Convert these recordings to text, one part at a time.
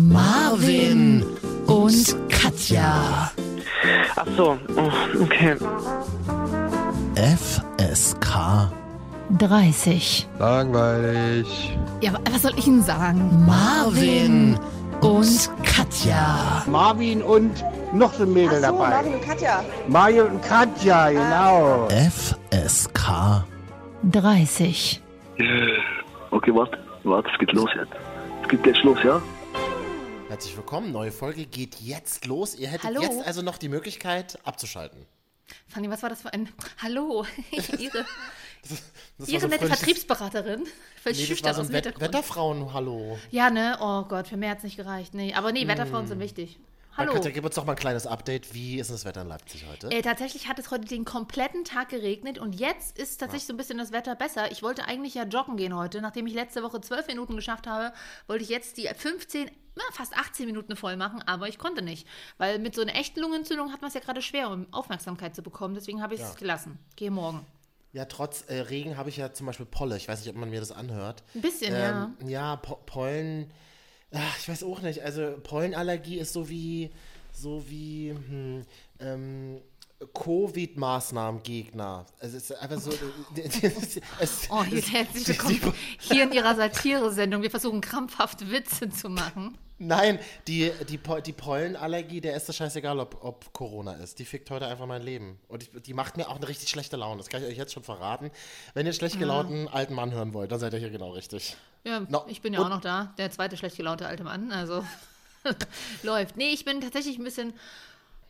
Marvin und Katja. Ach so, oh, okay. FSK 30. Langweilig. Ja, wa- was soll ich Ihnen sagen? Marvin und Katja. Marvin und noch so ein Mädel Ach so, dabei. Marvin und Katja. Mario und Katja, genau. FSK 30. Okay, warte, warte, es geht los jetzt. Es geht jetzt los, ja? Herzlich willkommen, neue Folge geht jetzt los. Ihr hättet Hallo? jetzt also noch die Möglichkeit abzuschalten. Fanny, was war das für ein. Hallo, Ihre, Das Ihre war so nette Vertriebsberaterin. Voll Nee, das schüchtern so aus dem Wet. Wetterfrauen-Hallo. Ja, ne? Oh Gott, für mehr hat es nicht gereicht. Nee, aber nee, Wetterfrauen sind wichtig. Hallo. Katja, gib uns doch mal ein kleines Update. Wie ist denn das Wetter in Leipzig heute? Äh, tatsächlich hat es heute den kompletten Tag geregnet und jetzt ist tatsächlich so ein bisschen das Wetter besser. Ich wollte eigentlich ja joggen gehen heute. Nachdem ich letzte Woche 12 Minuten geschafft habe, wollte ich jetzt die 15, na, fast 18 Minuten voll machen, aber ich konnte nicht. Weil mit so einer echten Lungenentzündung hat man es ja gerade schwer, um Aufmerksamkeit zu bekommen. Deswegen habe ich es Ja. gelassen. Gehe morgen. Ja, trotz äh, Regen habe ich ja zum Beispiel Polle. Ich weiß nicht, ob man mir das anhört. Ein bisschen, ja. Ähm, ja, po Pollen. Ach, ich weiß auch nicht. Also Pollenallergie ist so wie so wie hm, ähm, Covid-Maßnahmengegner. Es ist einfach so. es, Oh, hier es- herzlich willkommen hier in Ihrer Satire-Sendung. Wir versuchen krampfhaft Witze zu machen. Nein, die, die, die Pollenallergie, der ist es scheißegal, ob, ob Corona ist. Die fickt heute einfach mein Leben. Und ich, die macht mir auch eine richtig schlechte Laune. Das kann ich euch jetzt schon verraten. Wenn ihr schlecht gelaunten alten Mann hören wollt, dann seid ihr hier genau richtig. Ja, No. ich bin ja Und- auch noch da. Der zweite schlecht gelaunte alte Mann. Also läuft. Nee, ich bin tatsächlich ein bisschen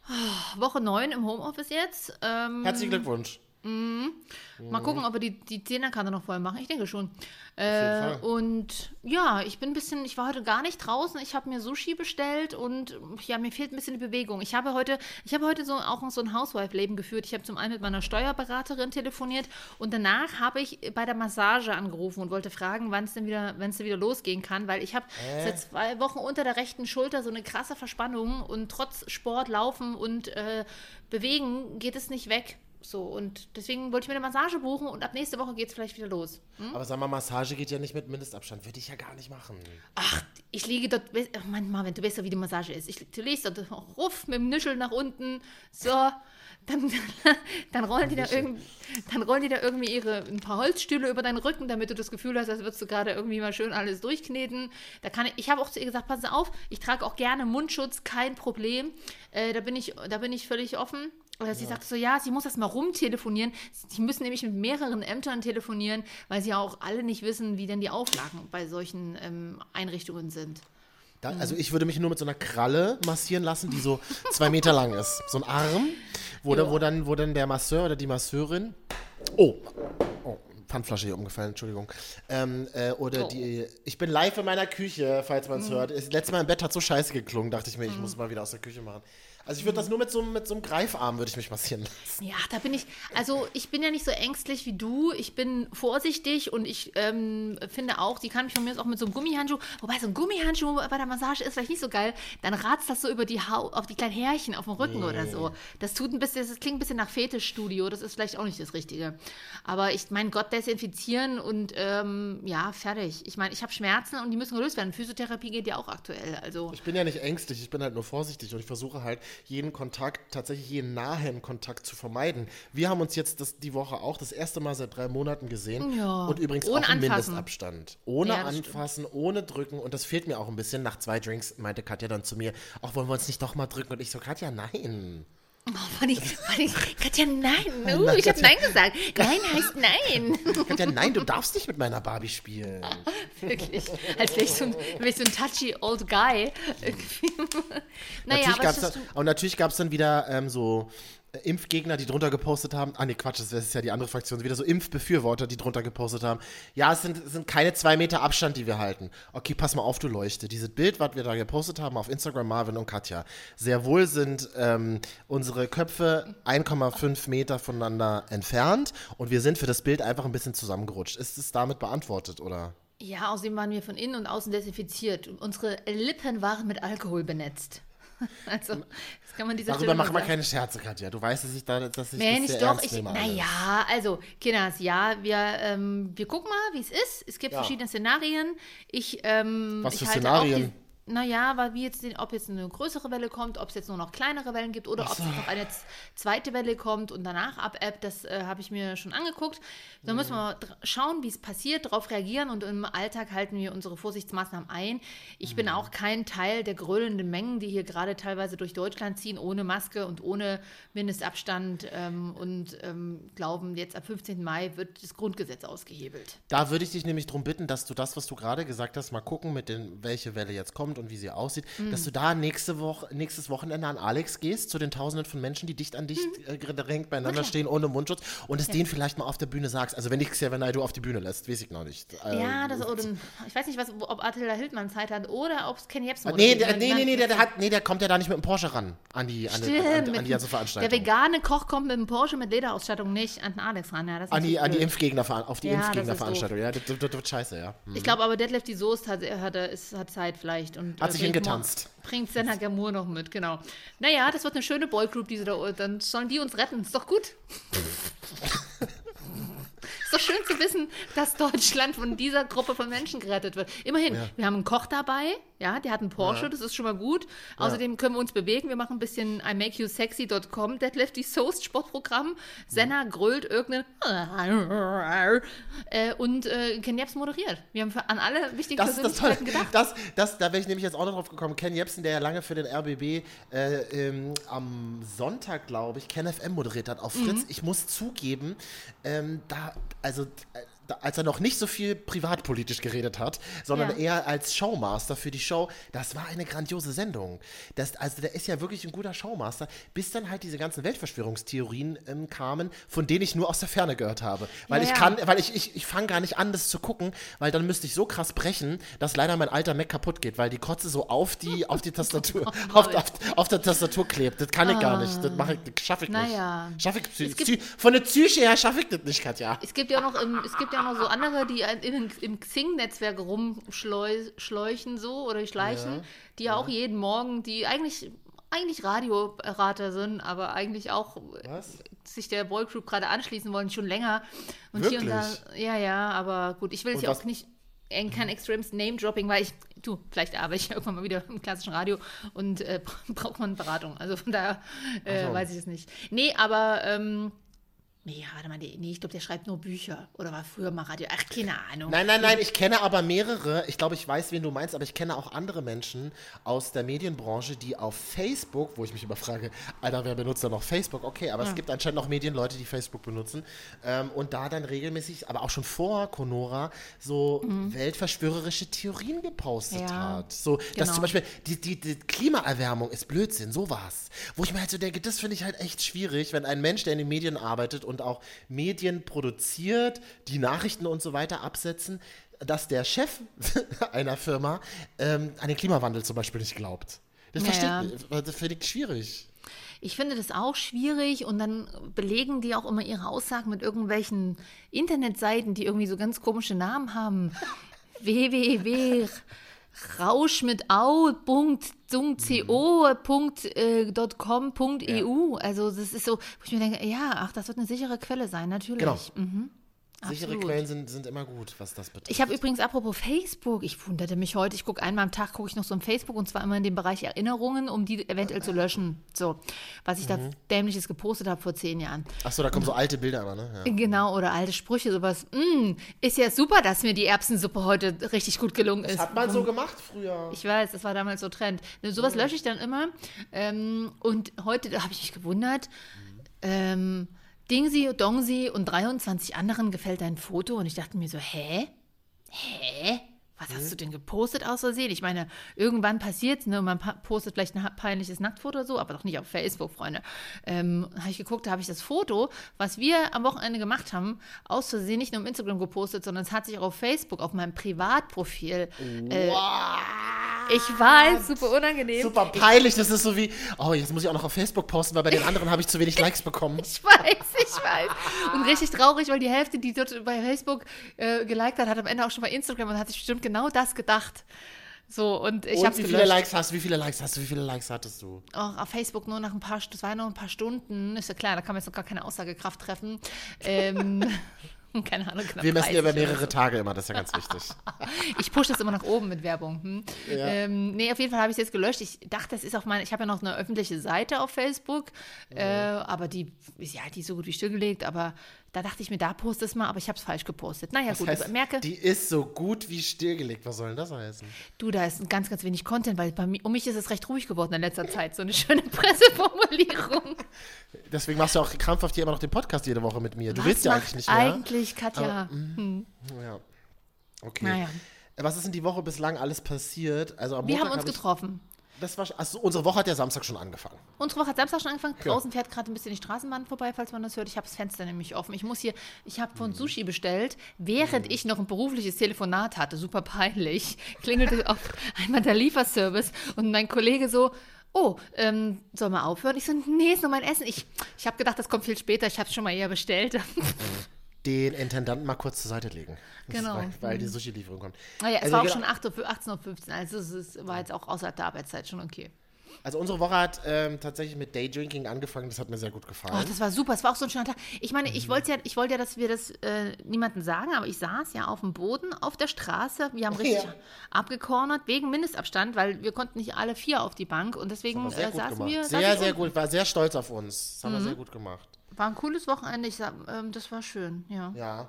ah, Woche 9 im Homeoffice jetzt. Ähm, Herzlichen Glückwunsch. Mal gucken, ob wir die, die Zehnerkarte noch voll machen. Ich denke schon. Äh, und ja, ich bin ein bisschen, ich war heute gar nicht draußen. Ich habe mir Sushi bestellt und ja, mir fehlt ein bisschen die Bewegung. Ich habe heute, ich habe heute so auch so ein Housewife-Leben geführt. Ich habe zum einen mit meiner Steuerberaterin telefoniert und danach habe ich bei der Massage angerufen und wollte fragen, wann es denn wieder, wenn es denn wieder losgehen kann, weil ich habe seit zwei Wochen unter der rechten Schulter so eine krasse Verspannung und trotz Sport, Laufen und äh, Bewegen geht es nicht weg. So, und deswegen wollte ich mir eine Massage buchen und ab nächste Woche geht es vielleicht wieder los. Aber sag mal, Massage geht ja nicht mit Mindestabstand. Würde ich ja gar nicht machen. Ach, ich liege dort, ach Mann, Marvin, du weißt ja, wie die Massage ist. Ich, du liegst dort ruff mit dem Nischel nach unten, so, dann, dann, rollen die da irgend, dann rollen die da irgendwie ihre, ein paar Holzstühle über deinen Rücken, damit du das Gefühl hast, als würdest du gerade irgendwie mal schön alles durchkneten. Da kann ich, ich habe auch zu ihr gesagt, pass auf, ich trage auch gerne Mundschutz, kein Problem. Äh, da, bin ich, da bin ich völlig offen. Oder sie sagte so, ja, sie muss erst mal rumtelefonieren. Sie müssen nämlich mit mehreren Ämtern telefonieren, weil sie ja auch alle nicht wissen, wie denn die Auflagen bei solchen ähm, Einrichtungen sind. Da, also ich würde mich nur mit so einer Kralle massieren lassen, die so zwei Meter lang ist. So ein Arm, wo, da, wo, dann, wo dann der Masseur oder die Masseurin. Oh. Oh, Pfandflasche hier umgefallen, Entschuldigung. Ähm, äh, oder Oh. die. Ich bin live in meiner Küche, falls man es hört. Das letzte Mal im Bett hat so scheiße geklungen, dachte ich mir, ich muss es mal wieder aus der Küche machen. Also ich würde das nur mit so, einem- mit so einem Greifarm würde ich mich massieren lassen. Ja, da bin ich, also ich bin ja nicht so ängstlich wie du. Ich bin vorsichtig und ich ähm, finde auch, die kann mich von mir aus auch mit so einem Gummihandschuh, wobei so ein Gummihandschuh bei der Massage ist vielleicht nicht so geil, dann ratzt das so über die Haut, auf die kleinen Härchen auf dem Rücken oder so. Das tut ein bisschen, das klingt ein bisschen nach Fetischstudio, das ist vielleicht auch nicht das Richtige. Aber ich, mein Gott, desinfizieren und ähm, ja, fertig. Ich meine, ich habe Schmerzen und die müssen gelöst werden. Physiotherapie geht ja auch aktuell, also. Ich bin ja nicht ängstlich, ich bin halt nur vorsichtig und ich versuche halt, jeden Kontakt, tatsächlich jeden nahen Kontakt zu vermeiden. Wir haben uns jetzt das, die Woche auch das erste Mal seit drei Monaten gesehen Ja. und übrigens Ohne auch im anfassen. Mindestabstand. Ohne Ja, das stimmt. anfassen, ohne drücken und das fehlt mir auch ein bisschen. Nach zwei Drinks meinte Katja dann zu mir, auch wollen wir uns nicht doch mal drücken und ich so, Katja, nein. Oh, Fanny, Fanny, Katja, nein. Uh, ich habe Nein gesagt. Nein heißt Nein. Katja, nein, du darfst nicht mit meiner Barbie spielen. Wirklich. Als wäre ich so ein, wär ich so ein touchy old guy. Irgendwie. naja, natürlich aber gab's dann, und natürlich gab es dann wieder ähm, so Impfgegner, die drunter gepostet haben. Ah, nee, Quatsch, das ist ja die andere Fraktion. Wieder so Impfbefürworter, die drunter gepostet haben. Ja, es sind, es sind keine zwei Meter Abstand, die wir halten. Okay, pass mal auf, du Leuchte. Dieses Bild, was wir da gepostet haben auf Instagram, Marvin und Katja. Sehr wohl sind ähm, unsere Köpfe 1,5 Meter voneinander entfernt und wir sind für das Bild einfach ein bisschen zusammengerutscht. Ist es damit beantwortet, oder? ja, außerdem waren wir von innen und außen desinfiziert. Unsere Lippen waren mit Alkohol benetzt. Also, das kann man dieser Darüber machen wir keine Scherze, Katja. Du weißt, dass ich, da, dass ich Mensch, das sehr doch, ich, naja, also, Kinders, ja, wir, ähm, wir gucken mal, wie es ist. Es gibt Ja. verschiedene Szenarien. Ich, ähm, Was ich für halte Szenarien? Naja, weil wie jetzt, ob jetzt eine größere Welle kommt, ob es jetzt nur noch kleinere Wellen gibt oder ob es noch eine zweite Welle kommt und danach abebbt, das äh, habe ich mir schon angeguckt. Da müssen wir schauen, wie es passiert, darauf reagieren und im Alltag halten wir unsere Vorsichtsmaßnahmen ein. Ich bin auch kein Teil der gröhlenden Mengen, die hier gerade teilweise durch Deutschland ziehen, ohne Maske und ohne Mindestabstand ähm, und ähm, glauben, jetzt ab 15. Mai wird das Grundgesetz ausgehebelt. Da würde ich dich nämlich darum bitten, dass du das, was du gerade gesagt hast, mal gucken, mit den, welche Welle jetzt kommt und wie sie aussieht, Mhm. dass du da nächste Woche, nächstes Wochenende an Alex gehst, zu den Tausenden von Menschen, die dicht an dich äh, gedrängt beieinander stehen, ohne Mundschutz, und es denen vielleicht mal auf der Bühne sagst. Also wenn dich Xavier Naidoo auf die Bühne lässt, weiß ich noch nicht. Äh, Ja, das, oder, ich weiß nicht, was, ob Attila Hildmann Zeit hat oder ob es Ken Jebsen Nee, moderiert. der, nee, nee, nee, der, der, hat nee, der kommt ja da nicht mit dem Porsche ran an die, an Stimmt, an, an mit die ganze Veranstaltung. Der vegane Koch kommt mit dem Porsche mit Lederausstattung nicht an den Alex ran. Ja, an die, an die. Impfgegner, auf die Ja, Impfgegnerveranstaltung. Ja, das, das, das wird scheiße, ja. Hm. Ich glaube aber, Detlef die Soest hat, hat, hat Zeit vielleicht. Und, Hat sich bringt hingetanzt. Bringt Senna Gamur noch mit, genau. Naja, das wird eine schöne Boygroup, diese da. Dann sollen die uns retten. Ist doch gut. ist doch schön zu wissen, dass Deutschland von dieser Gruppe von Menschen gerettet wird. Immerhin, wir haben einen Koch dabei, ja, der hat einen Porsche, das ist schon mal gut. Außerdem können wir uns bewegen. Wir machen ein bisschen imakeyousexy.com, Deadlift die Soast Sportprogramm. Senna grölt irgendeinen äh, und äh, Ken Jebs moderiert. Wir haben an alle wichtigen Das. Persönlichkeiten gedacht. Das, das, da wäre ich nämlich jetzt auch noch drauf gekommen. Ken Jebsen, der ja lange für den RBB äh, ähm, am Sonntag, glaube ich, Ken FM moderiert hat auf Mhm. Fritz. Ich muss zugeben, ähm, da, also. Als er noch nicht so viel privatpolitisch geredet hat, sondern Ja. eher als Showmaster für die Show, das war eine grandiose Sendung. Das, also der ist ja wirklich ein guter Showmaster, bis dann halt diese ganzen Weltverschwörungstheorien ähm, kamen, von denen ich nur aus der Ferne gehört habe. Weil Ja, ich kann, weil ich, ich, ich fange gar nicht an, das zu gucken, weil dann müsste ich so krass brechen, dass leider mein alter Mac kaputt geht, weil die Kotze so auf die, auf die Tastatur, auf, auf, auf der Tastatur klebt. Das kann ich gar nicht. Das mache ich, das schaffe ich Naja. nicht. Schaffe ich, von der Psyche her schaffe ich das nicht, Katja. Es gibt ja noch, im, es gibt ja noch so andere, die im, im Xing-Netzwerk rumschleuchen so oder schleichen, die ja, auch jeden Morgen, die eigentlich eigentlich Radioberater sind, aber eigentlich auch Was? sich der Boygroup gerade anschließen wollen, schon länger. Und hier und da, Wirklich? ja, ja, aber gut, ich will hier was- auch nicht kein extremes Name-Dropping, weil ich, du, vielleicht arbeite ich irgendwann mal wieder im klassischen Radio und äh, braucht man Beratung. Also von daher äh, weiß ich es nicht. Nee, aber ähm, Nee, warte mal, nee, ich glaube, der schreibt nur Bücher. Oder war früher mal Radio. Ach, keine Ahnung. Nein, nein, nein, ich kenne aber mehrere. Ich glaube, ich weiß, wen du meinst, aber ich kenne auch andere Menschen aus der Medienbranche, die auf Facebook, wo ich mich immer frage, Alter, wer benutzt da noch Facebook? Okay, aber es gibt anscheinend noch Medienleute, die Facebook benutzen ähm, und da dann regelmäßig, aber auch schon vor Conora, so weltverschwörerische Theorien gepostet Mhm. Ja, hat. So, dass genau. zum Beispiel die, die, die Klimaerwärmung ist Blödsinn, sowas. Wo ich mir halt so denke, das finde ich halt echt schwierig, wenn ein Mensch, der in den Medien arbeitet und auch Medien produziert, die Nachrichten und so weiter absetzen, dass der Chef einer Firma ähm, an den Klimawandel zum Beispiel nicht glaubt. Das, Ja, versteht, das finde ich schwierig. Ich finde das auch schwierig und dann belegen die auch immer ihre Aussagen mit irgendwelchen Internetseiten, die irgendwie so ganz komische Namen haben. www. Rausch mit au.co.eu. Also das ist so, wo ich mir denke, ja, ach, das wird eine sichere Quelle sein, natürlich. Genau. Mhm. Sichere Absolut. Quellen sind, sind immer gut, was das betrifft. Ich habe übrigens, apropos Facebook, ich wunderte mich heute, ich gucke einmal am Tag, gucke ich noch so im Facebook und zwar immer in dem Bereich Erinnerungen, um die eventuell zu löschen. So, was ich da dämliches gepostet habe vor zehn Jahren. Achso, da kommen so alte Bilder immer, ne? Ja. Genau, oder alte Sprüche, sowas. Mm, ist ja super, dass mir die Erbsensuppe heute richtig gut gelungen ist. Das hat man so gemacht früher. Ich weiß, das war damals so Trend. Ne, Sowas lösche ich dann immer. Ähm, und heute da habe ich mich gewundert. Ähm, Dingsi, Dongsi und 23 anderen gefällt dein Foto. Und ich dachte mir so, hä? Hä? Was hast du denn gepostet aus Versehen? Ich meine, irgendwann passiert ne, man postet vielleicht ein peinliches Nacktfoto oder so, aber doch nicht auf Facebook, Freunde. Ähm, habe ich geguckt, da habe ich das Foto, was wir am Wochenende gemacht haben, aus Versehen nicht nur im Instagram gepostet, sondern es hat sich auch auf Facebook, auf meinem Privatprofil. Äh, ich weiß, super unangenehm. Super peinlich, das ist so wie, oh, jetzt muss ich auch noch auf Facebook posten, weil bei den anderen habe ich zu wenig Likes bekommen. Ich weiß, ich weiß. Und richtig traurig, weil die Hälfte, die dort bei Facebook äh, geliked hat, hat am Ende auch schon bei Instagram und hat sich bestimmt genau das gedacht. So, und ich habe wie viele gelöscht. Likes hast du? Wie viele Likes hast du? Wie viele Likes hattest du? Auch auf Facebook nur nach ein paar, das war ja noch ein paar Stunden, ist ja klar, da kann man jetzt noch gar keine Aussagekraft treffen. Ähm, Keine Ahnung, knapp Wir messen ja 30 über mehrere so. Tage immer, das ist ja ganz wichtig. Ich pushe das immer nach oben mit Werbung. Hm? Ja. Ähm, nee, auf jeden Fall habe ich es jetzt gelöscht. Ich dachte, das ist auf meine, ich habe ja noch eine öffentliche Seite auf Facebook, äh, aber die ist ja die ist so gut wie stillgelegt, aber da dachte ich mir, da poste es mal, aber ich habe es falsch gepostet. Naja, Das gut, heißt, aber merke, die ist so gut wie stillgelegt. Was soll denn das heißen? du, da ist ganz, ganz wenig Content, weil bei mir, um mich ist es recht ruhig geworden in letzter Zeit. So eine schöne Presseformulierung. Deswegen machst du auch krampfhaft hier immer noch den Podcast jede Woche mit mir. Du Was willst ja eigentlich nicht mehr. Eigentlich, Katja. Ja. Okay. Naja. Was ist in die Woche bislang alles passiert? Also am Wir Montag haben uns hab getroffen. Das war, also unsere Woche hat ja Samstag schon angefangen. Unsere Woche hat Samstag schon angefangen. Draußen fährt gerade ein bisschen die Straßenbahn vorbei, falls man das hört. Ich habe das Fenster nämlich offen. Ich muss hier, ich habe Mhm. von Sushi bestellt, während ich noch ein berufliches Telefonat hatte. Super peinlich. Klingelte auf einmal der Lieferservice und mein Kollege so. Oh, ähm, soll mal aufhören? Ich so, nee, ist nur mein Essen. Ich, ich habe gedacht, das kommt viel später. Ich habe es schon mal eher bestellt. Den Intendanten mal kurz zur Seite legen. Genau. Weil, weil die Sushi-Lieferung kommt. naja, es Also war auch genau- schon 8 Uhr, 18.15 Uhr. Also es ist, war jetzt auch außerhalb der Arbeitszeit schon okay. Also unsere Woche hat ähm, tatsächlich mit Daydrinking angefangen. Das hat mir sehr gut gefallen. Oh, das war super. Es war auch so ein schöner Tag. Ich meine, ich wollte ja, ich wollte ja, dass wir das äh, niemandem sagen, aber ich saß ja auf dem Boden auf der Straße. Wir haben richtig Ja. abgekornert wegen Mindestabstand, weil wir konnten nicht alle vier auf die Bank und deswegen äh, gut saßen gemacht. wir. saß Sehr, ich sehr gut. War sehr stolz auf uns. Das haben Mhm. wir sehr gut gemacht. War ein cooles Wochenende. Ich sag, ähm, das war schön. Ja. Ja.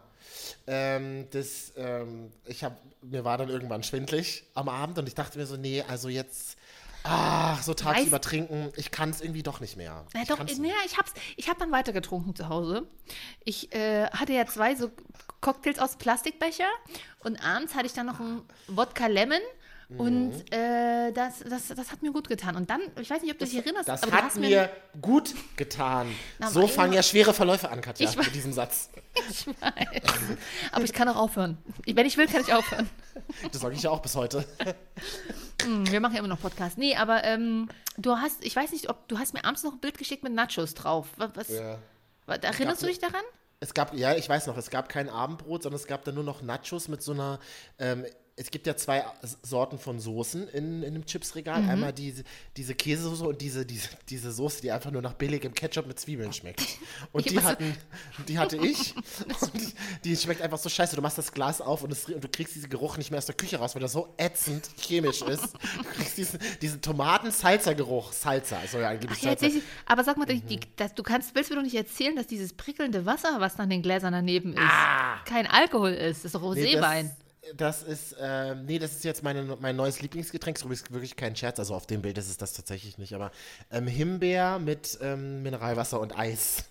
Ähm, das, ähm, ich hab, mir war dann irgendwann schwindlig am Abend und ich dachte mir so, nee, also jetzt, ach, so tagsüber trinken, ich kann es irgendwie doch nicht mehr. Na ich doch, äh, naja, ich hab's, ich hab dann weiter getrunken zu Hause. Ich äh, hatte ja zwei so Cocktails aus Plastikbecher und abends hatte ich dann noch einen Wodka Lemon und äh, das, das, das hat mir gut getan. Und dann, ich weiß nicht, ob du dich erinnerst, Das aber hat hast mir gut getan. Na, so fangen ja schwere Verläufe an, Katja, Ich mit diesem Satz. Ich weiß. Aber ich kann auch aufhören. Wenn ich will, kann ich aufhören. Das sage ich ja auch bis heute. Hm, Wir machen ja immer noch Podcast. Nee, aber ähm, du hast, ich weiß nicht, ob du hast mir abends noch ein Bild geschickt mit Nachos drauf. Was, Ja. erinnerst du dich daran? Es gab, ja, ich weiß noch, es gab kein Abendbrot, sondern es gab dann nur noch Nachos mit so einer, ähm, es gibt ja zwei Sorten von Soßen in, in dem Chipsregal. Mhm. Einmal diese, diese Käsesoße und diese, diese, diese Soße, die einfach nur nach billigem Ketchup mit Zwiebeln schmeckt. Und die, hatten, die hatte ich. Und die, schmeckt einfach so scheiße. Du machst das Glas auf und, es, und du kriegst diesen Geruch nicht mehr aus der Küche raus, weil das so ätzend chemisch ist. Du kriegst diesen, diesen Tomaten-Salsa-Geruch. Salsa soll ja angeblich Ach ja, aber sag mal, Mhm. die, das, du kannst, willst mir doch nicht erzählen, dass dieses prickelnde Wasser, was dann in den Gläsern daneben ist, Ah. kein Alkohol ist. Das ist doch Nee, Roséwein. Das, ist, ähm, nee, das ist jetzt meine, mein neues Lieblingsgetränk. Das ist wirklich kein Scherz. Also auf dem Bild ist es das tatsächlich nicht. Aber ähm, Himbeer mit ähm, Mineralwasser und Eis.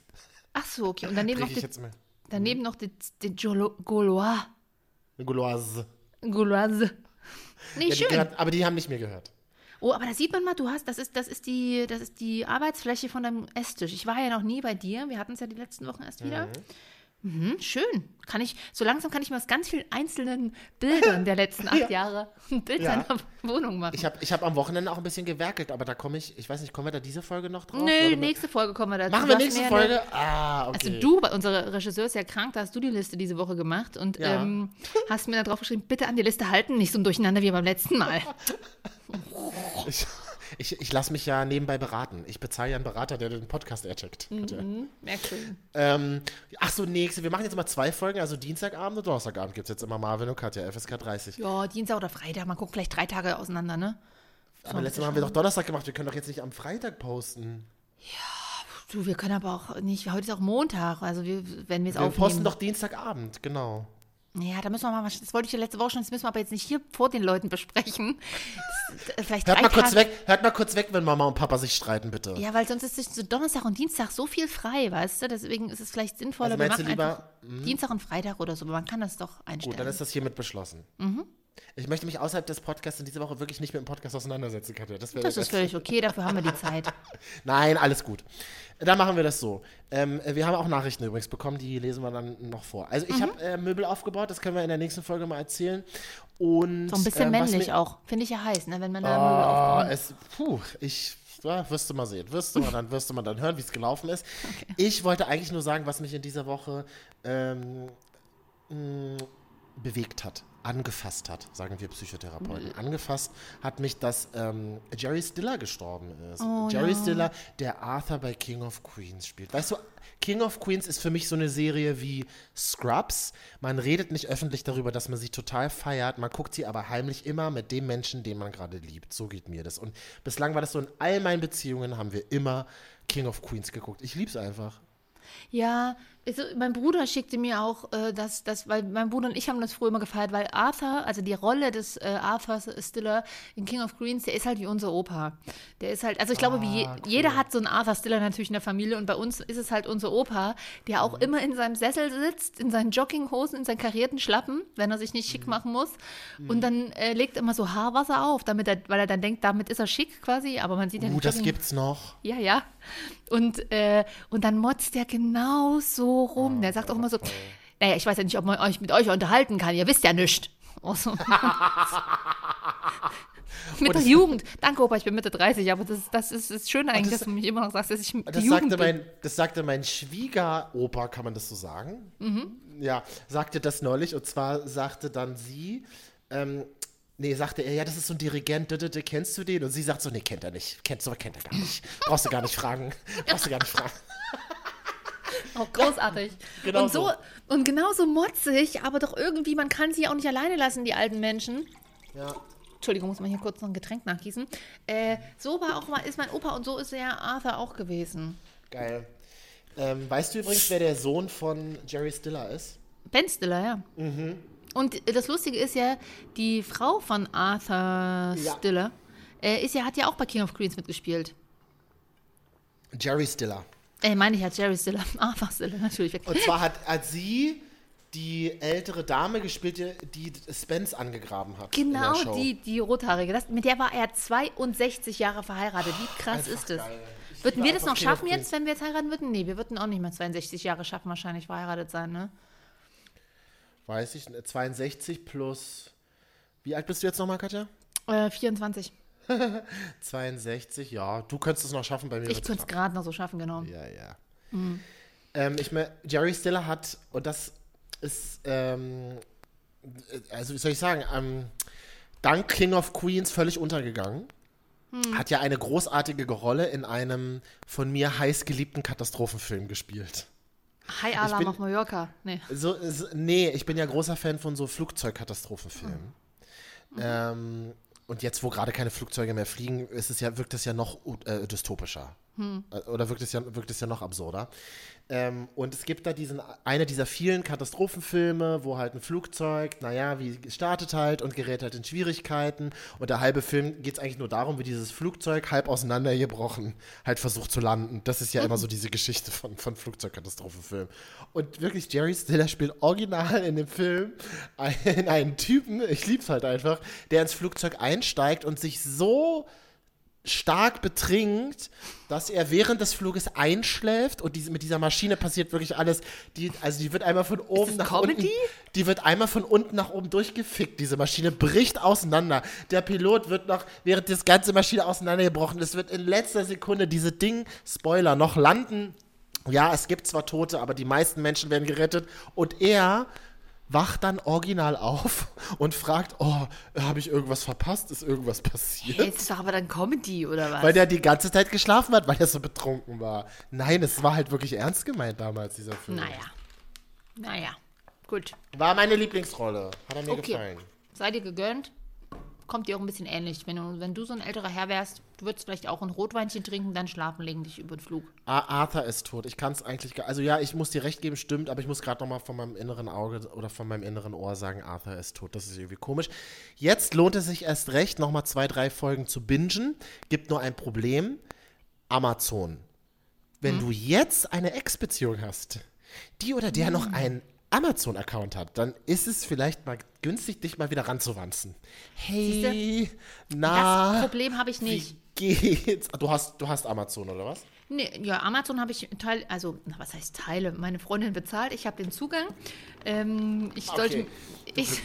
Ach so, okay. Und daneben noch die, daneben noch die, die Gaulois. Gauloise. Gauloise. Nee, Ja, die schön. gehört, aber die haben nicht mehr gehört. Oh, aber da sieht man mal, du hast, das ist, das ist die, das ist die Arbeitsfläche von deinem Esstisch. Ich war ja noch nie bei dir. Wir hatten es ja die letzten Wochen erst wieder. Mhm, schön. Kann ich, so langsam kann ich mir aus ganz vielen einzelnen Bildern der letzten acht Jahre ein Bild Ja. seiner Wohnung machen. Ich habe ich hab am Wochenende auch ein bisschen gewerkelt, aber da komme ich, ich weiß nicht, kommen wir da diese Folge noch drauf? Nö, nächste Folge kommen wir dazu. Machen wir nächste Folge? Eine, Ah, okay. also du, unser Regisseur ist ja krank, da hast du die Liste diese Woche gemacht und Ja. ähm, hast mir da drauf geschrieben, bitte an die Liste halten, nicht so ein Durcheinander wie beim letzten Mal. Ich, ich, ich lasse mich ja nebenbei beraten. Ich bezahle ja einen Berater, der den Podcast ercheckt. Katja. Merkwürdig. Ähm, ach so, nächste. Wir machen jetzt mal zwei Folgen. Also Dienstagabend und Donnerstagabend gibt es jetzt immer Marvin und Katja, FSK 30. Ja, Dienstag oder Freitag, man guckt vielleicht drei Tage auseinander, ne? Aber letztes Mal haben wir doch Donnerstag gemacht. Wir können doch jetzt nicht am Freitag posten. Du, wir können aber auch nicht, heute ist auch Montag, also wir, wenn wir es Wir aufnehmen. posten doch Dienstagabend, genau. Ja, da müssen wir mal, das wollte ich ja letzte Woche schon, das müssen wir aber jetzt nicht hier vor den Leuten besprechen. Das, äh, vielleicht Hört mal kurz weg, hört mal kurz weg, wenn Mama und Papa sich streiten, bitte. Ja, weil sonst ist es so Donnerstag und Dienstag so viel frei, weißt du? Deswegen ist es vielleicht sinnvoller, Also wir machen lieber, einfach Dienstag und Freitag oder so, aber man kann das doch einstellen. Gut, dann ist das hiermit beschlossen. Mhm. Ich möchte mich außerhalb des Podcasts in dieser Woche wirklich nicht mit dem Podcast auseinandersetzen, Katja. Das, das ist völlig okay, dafür haben wir die Zeit. Nein, alles gut. Dann machen wir das so. Ähm, wir haben auch Nachrichten übrigens bekommen, die lesen wir dann noch vor. Also Mhm. ich habe äh, Möbel aufgebaut, das können wir in der nächsten Folge mal erzählen. Und, So ein bisschen ähm, männlich auch. Finde ich ja heiß, ne? wenn man da Möbel Oh, aufbaut. es, puh, ich, ja, wirst du mal sehen. Wirst du mal dann, wirst du mal dann hören, wie es gelaufen ist. Ich wollte eigentlich nur sagen, was mich in dieser Woche ähm, mh, bewegt hat. Angefasst hat, sagen wir Psychotherapeuten. Angefasst hat mich, dass ähm, Jerry Stiller gestorben ist. Jerry Stiller, der Arthur bei King of Queens spielt. Weißt du, King of Queens ist für mich so eine Serie wie Scrubs. Man redet nicht öffentlich darüber, dass man sie total feiert. Man guckt sie aber heimlich immer mit dem Menschen, den man gerade liebt. So geht mir das. Und bislang war das so in all meinen Beziehungen, haben wir immer King of Queens geguckt. Ich liebe es einfach. Ja, also mein Bruder schickte mir auch, äh, dass, dass, weil mein Bruder und ich haben das früher immer gefeiert, weil Arthur, also die Rolle des äh, Arthur Stiller in King of Queens, der ist halt wie unser Opa. Der ist halt, also ich glaube, wie je, jeder hat so einen Arthur Stiller natürlich in der Familie und bei uns ist es halt unser Opa, der auch immer in seinem Sessel sitzt, in seinen Jogginghosen, in seinen karierten Schlappen, wenn er sich nicht schick machen muss. Und dann äh, legt immer so Haarwasser auf, damit er, weil er dann denkt, damit ist er schick quasi, aber man sieht ja Uh, nicht das Jogging- gibt's noch. ja, ja. Und, äh, und dann motzt der genau so rum. Der sagt auch immer so, naja, ich weiß ja nicht, ob man euch mit euch unterhalten kann. Ihr wisst ja nichts. Oh, so. mit der Jugend. Danke, Opa, ich bin Mitte 30, aber das, das ist, ist schön eigentlich, das- dass du mich immer noch sagst, dass ich die Das Jugend sagte, bin. mein, das sagte mein Schwiegeropa, kann man das so sagen? Ja, sagte das neulich. Und zwar sagte dann sie, ähm, nee, sagte er, ja, das ist so ein Dirigent, kennst du den? Und sie sagt so, nee, kennt er nicht. Kennt, so kennt er gar nicht. Brauchst du gar nicht fragen. Brauchst du gar nicht fragen. Oh, großartig. Genau und so, so. und genauso motzig, aber doch irgendwie, man kann sie auch nicht alleine lassen, die alten Menschen. Ja. Entschuldigung, muss man hier kurz noch ein Getränk nachgießen. Äh, so war auch mal, ist mein Opa und so ist ja Arthur auch gewesen. Geil. Ähm, weißt du übrigens, wer der Sohn von Jerry Stiller ist? Ben Stiller, ja. Mhm. Und das Lustige ist ja, die Frau von Arthur Ja. Stiller äh, ist ja, hat ja auch bei King of Queens mitgespielt. Jerry Stiller. Äh, meine ich ja, Jerry Stiller. Arthur Stiller, natürlich. Und zwar hat, hat sie die ältere Dame gespielt, die, Spence angegraben hat. Genau, die, die rothaarige. Das, mit der war er 62 Jahre verheiratet. Wie krass Einfach ist das? Würden wir das noch schaffen jetzt, wenn wir jetzt heiraten würden? Nee, wir würden auch nicht mehr 62 Jahre schaffen, wahrscheinlich verheiratet sein, ne? Weiß ich, 62 plus. Wie alt bist du jetzt nochmal, Katja? Äh, 24. 62, ja. Du könntest es noch schaffen bei mir. Ich könnte es gerade noch so schaffen, genau. Ja, ja. Ähm, ich meine, Jerry Stiller hat, und das ist, ähm, also wie soll ich sagen, ähm, dank King of Queens völlig untergegangen. Hat ja eine großartige Rolle in einem von mir heiß geliebten Katastrophenfilm gespielt. High Alarm bin- auf Mallorca. Nee. So, so, nee, ich bin ja großer Fan von so Flugzeugkatastrophenfilmen. Ähm, und jetzt, wo gerade keine Flugzeuge mehr fliegen, ist es ja, wirkt es ja noch äh, dystopischer. Äh, Oder wirkt es, ja, wirkt es ja noch absurder. Ähm, und es gibt da diesen, eine dieser vielen Katastrophenfilme, wo halt ein Flugzeug, naja, wie startet halt und gerät halt in Schwierigkeiten. Und der halbe Film geht es eigentlich nur darum, wie dieses Flugzeug halb auseinandergebrochen halt versucht zu landen. Das ist ja immer so diese Geschichte von, von Flugzeugkatastrophenfilmen. Und wirklich, Jerry Stiller spielt original in dem Film einen, einen Typen, ich lieb's halt einfach, der ins Flugzeug einsteigt und sich so stark betrinkt, dass er während des Fluges einschläft und diese, mit dieser Maschine passiert wirklich alles. Die, also die wird einmal von oben nach Comedy? unten. Die wird einmal von unten nach oben durchgefickt. Diese Maschine bricht auseinander. Der Pilot wird noch, während das ganze Maschine auseinandergebrochen ist, wird in letzter Sekunde diese Ding, Spoiler, noch landen. Ja, es gibt zwar Tote, aber die meisten Menschen werden gerettet. Und er wacht dann original auf und fragt, oh, habe ich irgendwas verpasst? Ist irgendwas passiert? Hey, das ist doch aber dann Comedy, oder was? Weil der die ganze Zeit geschlafen hat, weil er so betrunken war. Nein, es war halt wirklich ernst gemeint damals, dieser Film. naja. Naja. Gut. War meine Lieblingsrolle. Hat er mir Okay. gefallen. Sei dir gegönnt. Kommt dir auch ein bisschen ähnlich. Wenn du, wenn du so ein älterer Herr wärst, du würdest vielleicht auch ein Rotweinchen trinken, dann schlafen, legen dich über den Flug. Ah, Arthur ist tot. Ich kann es eigentlich gar. Also ja, ich muss dir recht geben, stimmt, aber ich muss gerade nochmal von meinem inneren Auge oder von meinem inneren Ohr sagen, Arthur ist tot. Das ist irgendwie komisch. Jetzt lohnt es sich erst recht, nochmal zwei, drei Folgen zu bingen. Gibt nur ein Problem. Amazon. Wenn du jetzt eine Ex-Beziehung hast, die oder der noch einen Amazon-Account hat, dann ist es vielleicht mal günstig, dich mal wieder ranzuwanzen. Hey, na, das Problem habe ich nicht. wie geht's? Du hast, du hast Amazon, oder was? Nee, ja, Amazon habe ich Teil, also, na, was heißt Teile? Meine Freundin bezahlt, ich habe den Zugang. Ähm, ich, sollte, Okay, du ich,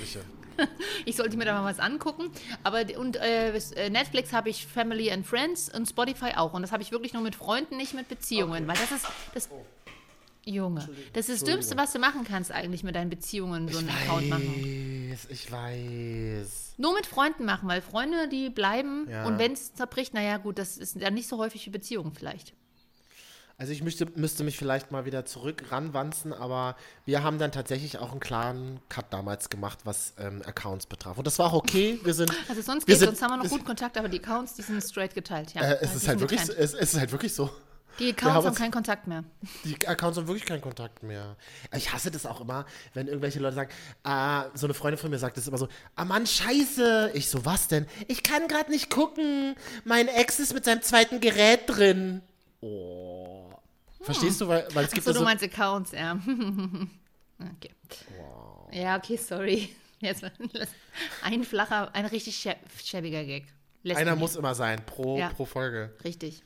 ich sollte mir da mal was angucken. Aber und äh, äh, Netflix habe ich Family and Friends und Spotify auch. Und das habe ich wirklich nur mit Freunden, nicht mit Beziehungen. Weil das ist das. Junge, das ist das Dümmste, was du machen kannst, eigentlich mit deinen Beziehungen so einen Account machen. weiß, ich weiß. Nur mit Freunden machen, weil Freunde, die bleiben. Ja. Und wenn es zerbricht, naja, gut, das ist dann nicht so häufig wie Beziehungen vielleicht. Also ich müsste, müsste mich vielleicht mal wieder zurück ranwanzen, aber wir haben dann tatsächlich auch einen klaren Cut damals gemacht, was ähm, Accounts betraf. Und das war auch okay. Wir sind. Also sonst wir sind- sonst haben wir noch gut Kontakt, aber die Accounts, die sind straight geteilt, ja. Äh, es, Die ist halt wirklich, so- es, es ist halt wirklich so. Die Accounts haben haben keinen Kontakt mehr. Die Accounts haben wirklich keinen Kontakt mehr. Ich hasse das auch immer, wenn irgendwelche Leute sagen, ah, so eine Freundin von mir sagt das immer so, ah Mann, scheiße. Ich so, was denn? Ich kann gerade nicht gucken. Mein Ex ist mit seinem zweiten Gerät drin. Oh. Verstehst du? Weil, weil es gibt So, ja du so, meinst Accounts, ja. okay. Ja, okay, sorry. Jetzt ein flacher, ein richtig schä- schäbiger Gag. Lässt einer muss immer sein, pro, Ja. pro Folge. Richtig.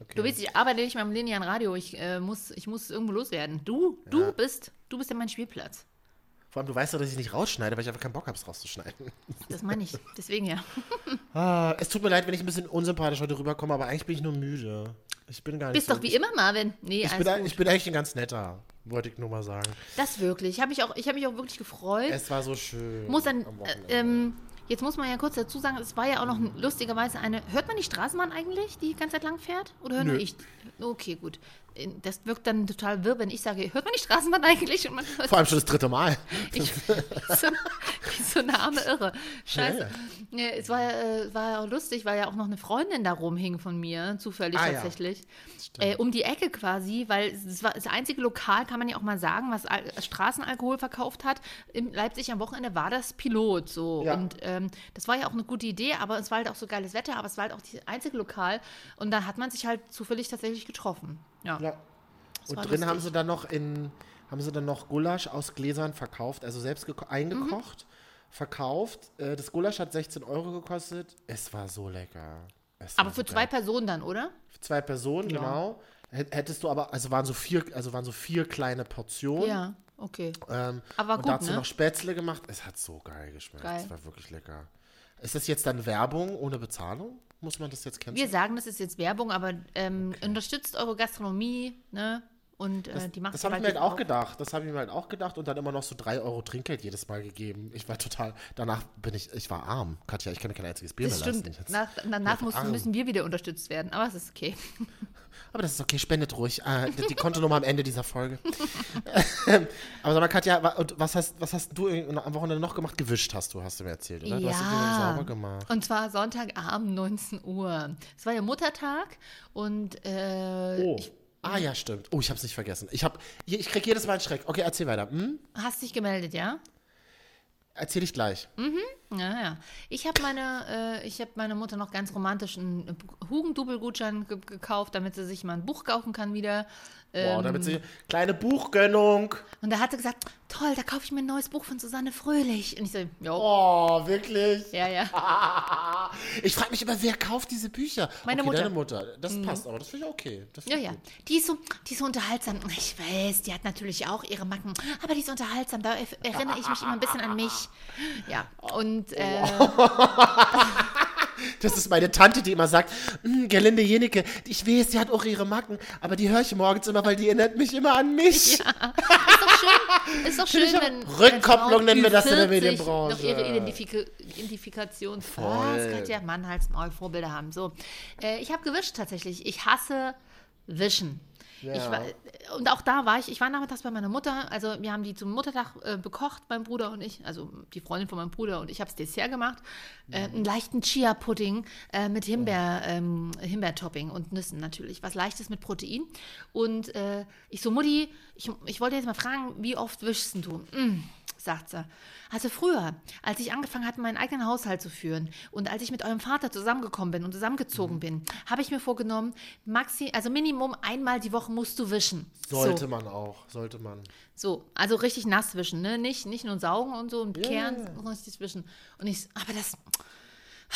Okay. Du weißt, ich arbeite nicht beim linearen Radio. Ich, äh, muss, ich muss irgendwo loswerden. Du, du bist, du bist ja mein Spielplatz. Vor allem, du weißt doch, dass ich nicht rausschneide, weil ich einfach keinen Bock habe, es rauszuschneiden. Das meine ich. Deswegen ja. Ah, es tut mir leid, wenn ich ein bisschen unsympathisch heute rüberkomme, aber eigentlich bin ich nur müde. Ich bin gar nicht Bist so, doch wie immer, Marvin. Nee, Ich bin, gut. ich bin eigentlich ein ganz netter, wollte ich nur mal sagen. Das wirklich. Ich habe mich, auch- ich hab mich auch wirklich gefreut. Es war so schön. muss dann, äh, ähm, jetzt muss man ja kurz dazu sagen, es war ja auch noch lustigerweise eine. Hört man die Straßenbahn eigentlich, die die ganze Zeit lang fährt? Oder höre nur ich? Okay, gut. Das wirkt dann total wirr, wenn ich sage, hört man die Straßenbahn eigentlich? Vor allem schon das dritte Mal. ich, so, so eine arme Irre. Scheiße. Ja, es war, äh, war ja auch lustig, weil ja auch noch eine Freundin da rumhing von mir, zufällig Ah, ja. tatsächlich. Äh, um die Ecke quasi, weil es war das einzige Lokal, kann man ja auch mal sagen, was Al Straßenalkohol verkauft hat. In Leipzig am Wochenende war das Pilot so. Ja. Und ähm, das war ja auch eine gute Idee, aber es war halt auch so geiles Wetter, aber es war halt auch das einzige Lokal. Und da hat man sich halt zufällig tatsächlich getroffen. Ja. Ja. Und drin haben lustig. sie dann noch in haben sie dann noch Gulasch aus Gläsern verkauft, also selbst geko- eingekocht, verkauft. Äh, das Gulasch hat 16 Euro gekostet. Es war so lecker. Es Aber für so zwei geil. Personen dann, oder? Für zwei Personen, genau. Hät- Hättest du aber, also waren so vier, also waren so vier kleine Portionen. Ja, okay. Ähm, Aber und gut, dazu ne? noch Spätzle gemacht. Es hat so geil geschmeckt. Geil. Es war wirklich lecker. Ist das jetzt dann Werbung ohne Bezahlung? Muss man das jetzt kennen? Wir sagen, das ist jetzt Werbung, aber ähm, unterstützt eure Gastronomie, ne? Und äh, die macht Das habe ich mir halt auch auf. gedacht. Das habe ich mir halt auch gedacht und dann immer noch so 3 Euro Trinkgeld jedes Mal gegeben. Ich war total, danach bin ich, ich war arm. Katja, ich kann mir kein einziges Bier Das mehr leisten. stimmt. Jetzt. Nach, danach arm. müssen wir wieder unterstützt werden, aber es ist okay. Aber das ist okay, spendet ruhig. Äh, die, Kontonummer am Ende dieser Folge. Aber sag mal, Katja, was hast, was hast du am Wochenende noch gemacht? Gewischt hast du, hast du mir erzählt, oder? Du hast sauber gemacht. Und zwar Sonntagabend 19 Uhr. Es war ja Muttertag und äh, Oh. ich, ah ja, stimmt. Oh, ich hab's nicht vergessen. Ich, hab, ich krieg jedes Mal einen Schreck. Okay, erzähl weiter. Hm? hast dich gemeldet, ja? Erzähl ich gleich. Ja, ja. Ich habe meine, äh, ich hab meine Mutter noch ganz romantisch einen Hugendubel-Gutschein ge gekauft, damit sie sich mal ein Buch kaufen kann wieder. Wow, Ähm, damit sie kleine Buchgönnung. und da hat sie gesagt, toll, da kaufe ich mir ein neues Buch von Susanne Fröhlich. Und ich so, jo, Oh, wirklich? ja, ja. Ich frage mich immer, wer kauft diese Bücher? Meine okay, Mutter. Mhm. Deine Mutter. Das passt, aber das finde ich okay. Das Ja, ja. gut. Die ist, so, die ist so unterhaltsam. Ich weiß, die hat natürlich auch ihre Macken, aber die ist unterhaltsam. Da er- erinnere ich mich immer ein bisschen an mich. Ja, und äh, Das ist meine Tante, die immer sagt, "Mm, Gerlinde Jenecke, ich weiß, die hat auch ihre Macken, aber die höre ich morgens immer, weil die erinnert mich immer an mich. ist doch schön, ist doch schön auch- wenn, Rückkopplung wenn nennen wir das in der Ü40 Medienbranche. noch ihre Identifika Identifikation was, Katja, Mann, Hals, Maul, Vorbilder haben. So, äh, ich habe gewischt tatsächlich. Ich hasse Wischen. Ich war, und auch da war ich, ich war nachmittags bei meiner Mutter, also wir haben die zum Muttertag äh, bekocht, mein Bruder und ich, also die Freundin von meinem Bruder und ich habe das Dessert gemacht, äh, einen leichten Chia-Pudding äh, mit Himbeer, ähm, Himbeertopping und Nüssen natürlich, was leichtes mit Protein. Und äh, ich so, Mutti, ich, ich wollte jetzt mal fragen, wie oft wischst du? Mm, sagt sie. Also früher, als ich angefangen hatte, meinen eigenen Haushalt zu führen und als ich mit eurem Vater zusammengekommen bin und zusammengezogen Mhm. bin, habe ich mir vorgenommen, maxi, also Minimum einmal die Woche musst du wischen. Sollte so, man auch, sollte man. so, also richtig nass wischen, ne? Nicht, nicht nur saugen und so und Ja, ja, ja. sondern richtig wischen. Und ich, aber das,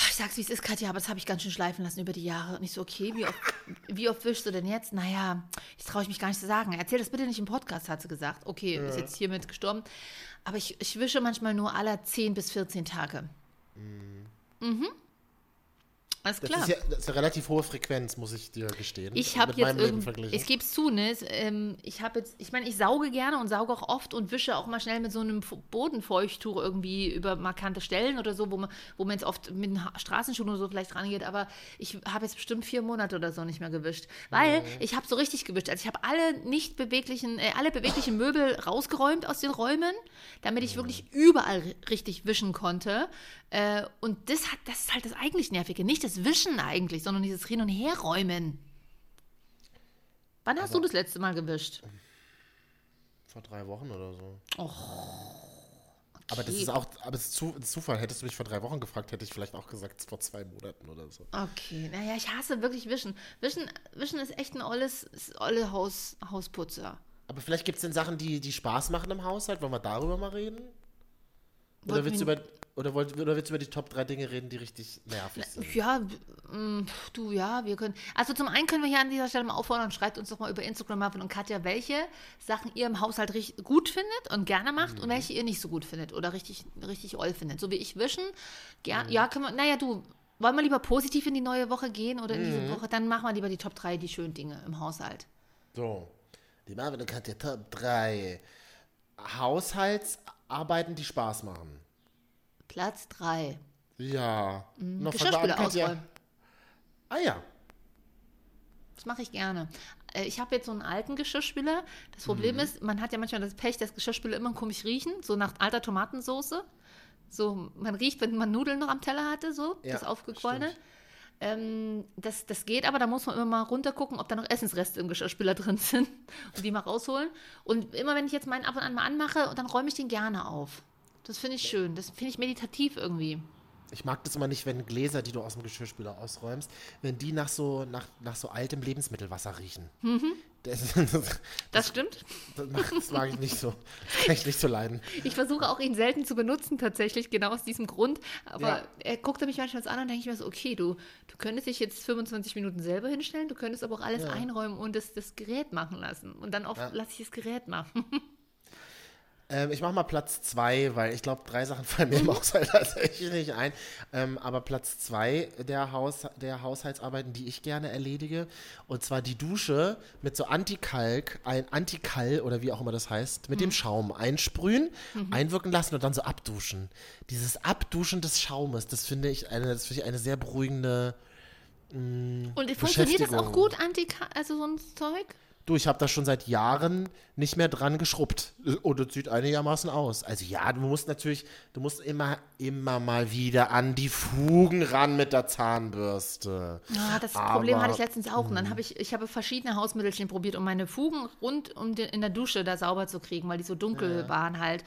ich sag's wie es ist, Katja, aber das habe ich ganz schön schleifen lassen über die Jahre. Und ich so, okay, wie oft, wie oft wischst du denn jetzt? Naja, das traue ich mich gar nicht zu sagen. Erzähl das bitte nicht im Podcast, hat sie gesagt. Okay, ist jetzt hiermit gestorben. Aber ich, ich wische manchmal nur alle 10 bis 14 Tage. Mhm. Alles Das klar. ist ja das ist eine relativ hohe Frequenz, muss ich dir gestehen. Ich habe Mit jetzt irgendwie, ich gebe es zu, ne? Ähm, ich habe jetzt, ich meine, ich sauge gerne und sauge auch oft und wische auch mal schnell mit so einem Bodenfeuchttuch irgendwie über markante Stellen oder so, wo man, wo man jetzt oft mit einem Straßenschuh oder so vielleicht rangeht. Aber ich habe jetzt bestimmt vier Monate oder so nicht mehr gewischt, weil Mhm. ich habe so richtig gewischt. Also ich habe alle nicht beweglichen, äh, alle beweglichen Möbel rausgeräumt aus den Räumen, damit ich wirklich überall ri- richtig wischen konnte. Äh, und das hat, das ist halt das eigentlich nervige, nicht das Wischen eigentlich, sondern dieses Hin und Herräumen. Wann hast du das letzte Mal gewischt? Vor drei Wochen oder so. Oh, Aber das ist auch, aber es ist, Zufall. Hättest du mich vor drei Wochen gefragt, hätte ich vielleicht auch gesagt, vor zwei Monaten oder so. Okay, naja, ich hasse wirklich Wischen. Wischen, Wischen ist echt ein olles, olle Haus, Hausputzer. Aber vielleicht gibt es denn Sachen, die, die Spaß machen im Haushalt. Wollen wir darüber mal reden? Oder Wollten willst, du über, oder, wollt, oder willst du über die Top 3 Dinge reden, die richtig nervig sind? Ja, mm, du, ja, wir können. Also zum einen können wir hier an dieser Stelle mal auffordern, schreibt uns doch mal über Instagram, Marvin und Katja, welche Sachen ihr im Haushalt richtig gut findet und gerne macht und welche ihr nicht so gut findet oder richtig, richtig oll findet. So wie ich wischen. Ger Ja, können wir, naja, du, wollen wir lieber positiv in die neue Woche gehen oder in diese Woche? Dann machen wir lieber die Top 3, die schönen Dinge im Haushalt. So, die Marvin und Katja Top 3 Haushaltsarbeiten, die Spaß machen. Platz 3. Ja. Noch Geschirrspüler ausräumen. Ah ja. Das mache ich gerne. Äh, Ich habe jetzt so einen alten Geschirrspüler. Das Problem ist, man hat ja manchmal das Pech, dass Geschirrspüler immer komisch riechen, so nach alter Tomatensoße. So, man riecht, wenn man Nudeln noch am Teller hatte, so, Ja, das aufgequollene. stimmt. Ähm, das, das geht, aber da muss man immer mal runtergucken, ob da noch Essensreste im Geschirrspüler drin sind und die mal rausholen. Und immer wenn ich jetzt meinen ab und an mal anmache, dann räume ich den gerne auf. Das finde ich schön. Das finde ich meditativ irgendwie. Ich mag das immer nicht, wenn Gläser, die du aus dem Geschirrspüler ausräumst, wenn die nach so, nach, nach so altem Lebensmittelwasser riechen. Das, das, Das stimmt. das, mag, das mag ich nicht so. Das kann ich nicht so leiden. Ich versuche auch ihn selten zu benutzen, tatsächlich, genau aus diesem Grund. Aber Ja. er guckt mich manchmal an und denke ich mir so, okay, du, du könntest dich jetzt 25 Minuten selber hinstellen, du könntest aber auch alles einräumen und das, das Gerät machen lassen. Und dann oft lasse ich das Gerät machen. Ähm, ich mache mal Platz zwei, weil ich glaube, drei Sachen fallen mir im Haushalt tatsächlich nicht ein. Ähm, aber Platz zwei der, Haus, der Haushaltsarbeiten, die ich gerne erledige, und zwar die Dusche mit so Antikalk, ein Antikall oder wie auch immer das heißt, mit dem Schaum einsprühen, einwirken lassen und dann so abduschen. Dieses Abduschen des Schaumes, das finde ich eine, das finde ich eine sehr beruhigende. Und funktioniert das auch gut, Anti also so ein Zeug? Du, ich habe da schon seit Jahren nicht mehr dran geschrubbt. Und es sieht einigermaßen aus. Also ja, du musst natürlich, du musst immer, immer mal wieder an die Fugen ran mit der Zahnbürste. Ja, das Aber- Problem hatte ich letztens auch. Und dann habe ich, ich habe verschiedene Hausmittelchen probiert, um meine Fugen rund um den, in der Dusche da sauber zu kriegen, weil die so dunkel waren halt.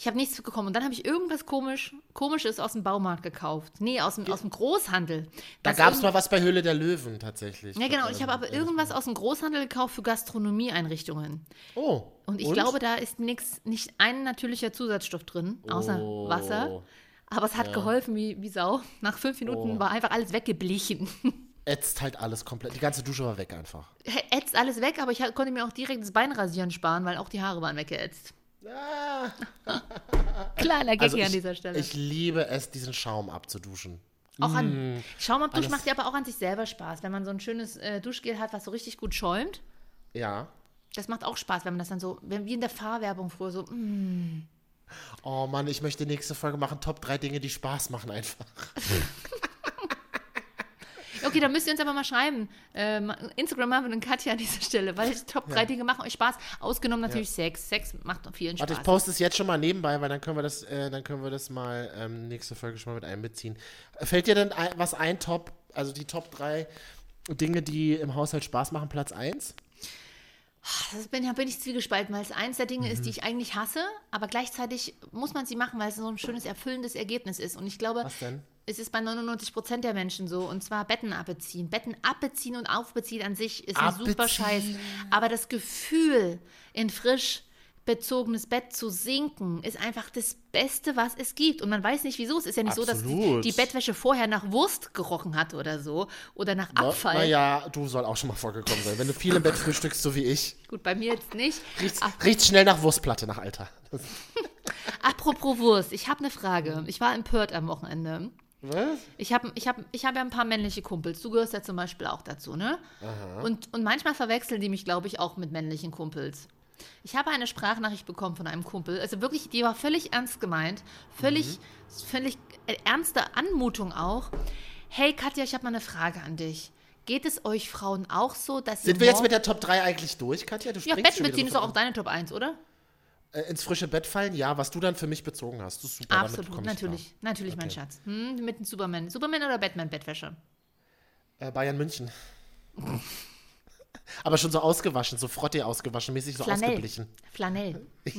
Ich habe nichts bekommen. Und dann habe ich irgendwas komisch, Komisches aus dem Baumarkt gekauft. Nee, aus dem, aus dem Großhandel. Da gab es mal was bei Höhle der Löwen tatsächlich. Ja, genau. Ich habe aber irgendwas aus dem Großhandel gekauft für Gastronomieeinrichtungen. Oh. Und ich glaube, da ist nix, nicht ein natürlicher Zusatzstoff drin, außer Oh. Wasser. Aber es hat geholfen wie, wie Sau. Nach fünf Minuten Oh. war einfach alles weggeblichen. Ätzt halt alles komplett. Die ganze Dusche war weg einfach. Ätzt alles weg, aber ich konnte mir auch direkt das Bein rasieren sparen, weil auch die Haare waren weggeätzt. Ah. Kleiner Gag Also hier ich, an dieser Stelle. ich liebe es, diesen Schaum abzuduschen. auch an Schaumabdusch Alles- macht ja aber auch an sich selber Spaß. Wenn man so ein schönes äh, Duschgel hat, was so richtig gut schäumt, Ja. das macht auch Spaß, wenn man das dann so, wenn, wie in der Fahrwerbung früher so, mm, Oh Mann, ich möchte nächste Folge machen. Top drei Dinge, die Spaß machen einfach. Okay, dann müsst ihr uns aber mal schreiben. Ähm, Instagram Marvin und Katja an dieser Stelle, weil die Top 3 Dinge machen euch Spaß. Ausgenommen natürlich Sex. Sex macht vielen Spaß. Warte, ich poste es jetzt schon mal nebenbei, weil dann können wir das, äh, dann können wir das mal ähm, nächste Folge schon mal mit einbeziehen. Fällt dir denn ein, was ein Top, also die Top 3 Dinge, die im Haushalt Spaß machen, Platz 1? Das bin, da bin ich zwiegespalten, weil es eins der Dinge Mhm. ist, die ich eigentlich hasse, aber gleichzeitig muss man sie machen, weil es so ein schönes, erfüllendes Ergebnis ist. Und ich glaube, Was denn? Es ist bei 99 Prozent der Menschen so, und zwar Betten abbeziehen. Betten abbeziehen und aufbeziehen an sich ist ein super. Scheiß. Aber das Gefühl, in frisch bezogenes Bett zu sinken, ist einfach das Beste, was es gibt. Und man weiß nicht, wieso. Es ist ja nicht so, dass die, Absolut. die Bettwäsche vorher nach Wurst gerochen hat oder so. Oder nach Abfall. Naja, du soll auch schon mal vorgekommen sein. Wenn du viel im Bett frühstückst, so wie ich, Gut, bei mir jetzt nicht. riecht's, Ach, riecht's schnell nach Wurstplatte, nach Alter. Apropos Wurst, ich habe eine Frage. Ich war empört am Wochenende. Was? Ich habe ich hab, ich hab ja ein paar männliche Kumpels. Du gehörst ja zum Beispiel auch dazu, ne? Und, und manchmal verwechseln die mich, glaube ich, auch mit männlichen Kumpels. Ich habe eine Sprachnachricht bekommen von einem Kumpel. Also wirklich, die war völlig ernst gemeint. Völlig, Mhm. völlig äh, ernste Anmutung auch. Hey Katja, ich habe mal eine Frage an dich. Geht es euch Frauen auch so, dass Sind wir jetzt mit der Top 3 eigentlich durch, Katja? Du Ja, springst Bett schon wieder mitziehen ist auch deine Top 1, oder? Äh, ins frische Bett fallen, ja, was du dann für mich bezogen hast. Das ist super, Absolut, komm ich natürlich. Natürlich, mein Okay. Schatz. Hm, mit Superman. Superman oder Batman-Bettwäsche? klar. Äh, Bayern München. Aber schon so ausgewaschen, so Frotte ausgewaschen, mäßig so Flanell. ausgeblichen. Flanell.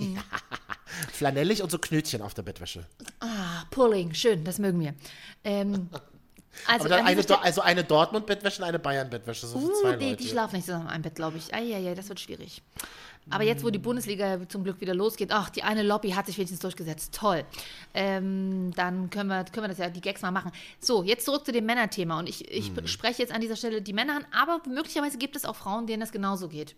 Flanellig und so Knötchen auf der Bettwäsche. Ah, Pulling, schön, das mögen wir. Ähm, also, eine, also eine Dortmund-Bettwäsche und eine Bayern-Bettwäsche, so Uh, die, die schlafen nicht zusammen einem Bett, glaube ich. Eieiei, das wird schwierig. Aber jetzt, wo die Bundesliga zum Glück wieder losgeht, ach, die eine Lobby hat sich wenigstens durchgesetzt. Toll. Ähm, dann können wir, können wir das ja, die Gags mal machen. So, jetzt zurück zu dem Männerthema. Und ich, ich spreche jetzt an dieser Stelle die Männer an, aber möglicherweise gibt es auch Frauen, denen das genauso geht.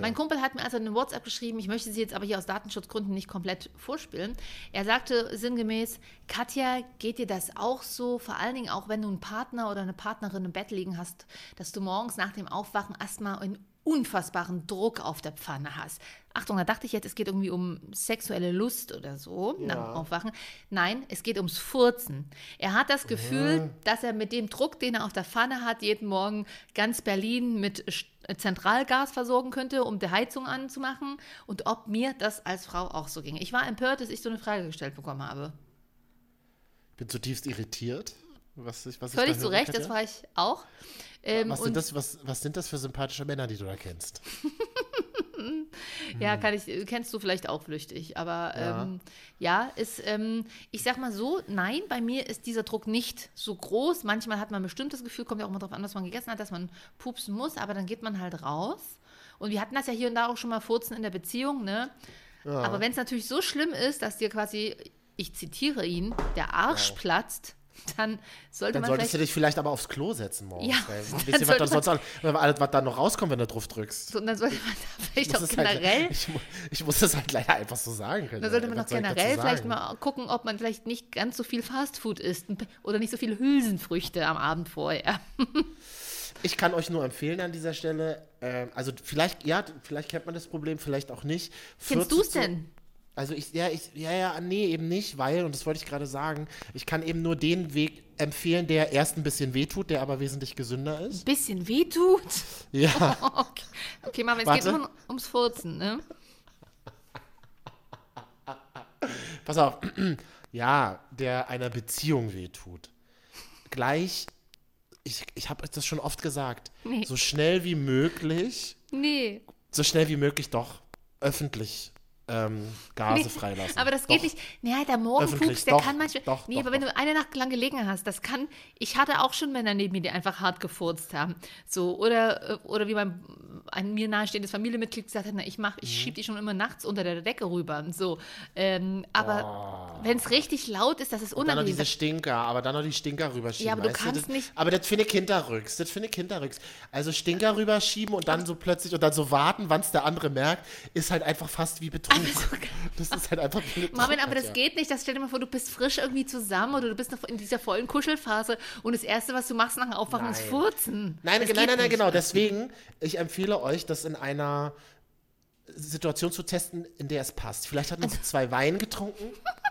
Mein Kumpel hat mir also eine WhatsApp geschrieben, ich möchte sie jetzt aber hier aus Datenschutzgründen nicht komplett vorspielen. Er sagte sinngemäß, Katja, geht dir das auch so, vor allen Dingen auch, wenn du einen Partner oder eine Partnerin im Bett liegen hast, dass du morgens nach dem Aufwachen erstmal einen unfassbaren Druck auf der Pfanne hast. Achtung, da dachte ich jetzt, es geht irgendwie um sexuelle Lust oder so nach dem Aufwachen. Nein, es geht ums Furzen. Er hat das Gefühl, dass er mit dem Druck, den er auf der Pfanne hat, jeden Morgen ganz Berlin mit Sch- Zentralgas versorgen könnte, um die Heizung anzumachen und ob mir das als Frau auch so ging. Ich war empört, dass ich so eine Frage gestellt bekommen habe. bin zutiefst irritiert. Was ich, was ich Völlig da zu Recht, das war ich auch. Ähm, was, sind das, was, was sind das für sympathische Männer, die du da kennst? Ja, kann ich, kennst du vielleicht auch flüchtig. Aber ja, ähm, ja ist, ähm, ich sag mal so, nein, bei mir ist dieser Druck nicht so groß. Manchmal hat man ein bestimmtes Gefühl, kommt ja auch immer darauf an, was man gegessen hat, dass man pupsen muss, aber dann geht man halt raus. Und wir hatten das ja hier und da auch schon mal furzen in der Beziehung, ne? Aber wenn es natürlich so schlimm ist, dass dir quasi, ich zitiere ihn, der Arsch platzt, dann sollte Dann man solltest vielleicht du dich vielleicht aber aufs Klo setzen morgens. Ja, weil, dann wisst ihr, was, dann sonst, all- alles, was da noch rauskommt, wenn du drauf drückst? so, dann sollte man da vielleicht auch halt- generell ich, mu- ich muss das halt leider einfach so sagen können. Da sollte man doch ich generell vielleicht mal gucken, ob man vielleicht nicht ganz so viel Fastfood isst oder nicht so viele Hülsenfrüchte am Abend vorher. Ich kann euch nur empfehlen an dieser Stelle, ähm, also vielleicht, ja, vielleicht kennt man das Problem, vielleicht auch nicht. Kennst 40 du es denn? Also ich, ja, ich, ja, ja, nee, eben nicht, weil, und das wollte ich gerade sagen, ich kann eben nur den Weg empfehlen, der erst ein bisschen wehtut, der aber wesentlich gesünder ist. Bisschen wehtut. Ja. Okay, okay Marvin, es geht immer ums Furzen, ne? Pass auf. Ja, der einer Beziehung wehtut. Gleich, ich, ich habe das schon oft gesagt, Nee. so schnell wie möglich, Nee. so schnell wie möglich doch öffentlich ähm, Gase freilassen. Aber das geht Doch. nicht. Naja, der Morgenpups, Öffentlich, der doch, kann manchmal. doch, nee, doch, aber wenn du eine Nacht lang gelegen hast, das kann. Ich hatte auch schon Männer neben mir, die einfach hart gefurzt haben. So, oder, äh, oder wie mein ein mir nahestehendes Familienmitglied gesagt hat, na, ich mach, Mhm. ich schieb die schon immer nachts unter der Decke rüber. Und so. Ähm, aber wenn es richtig laut ist, das ist Oh. Dann noch unangenehm. diese Stinker, aber dann noch die Stinker rüberschieben. Ja, aber du kannst das, nicht- Aber das finde ich hinterrücks. Das finde ich hinterrücks. Also Stinker rüberschieben und dann so plötzlich und dann so warten, wann es der andere merkt, ist halt einfach fast wie Betrug. Das ist halt einfach. Marvin, aber das geht nicht. Das stell dir mal vor, du bist frisch irgendwie zusammen oder du bist noch in dieser vollen Kuschelphase und das Erste, was du machst nach dem Aufwachen, ist Nein. Furzen. Nein, Das nein, nein, nein, genau. Deswegen, ich empfehle euch, das in einer Situation zu testen, in der es passt. Vielleicht hat man so zwei Wein getrunken.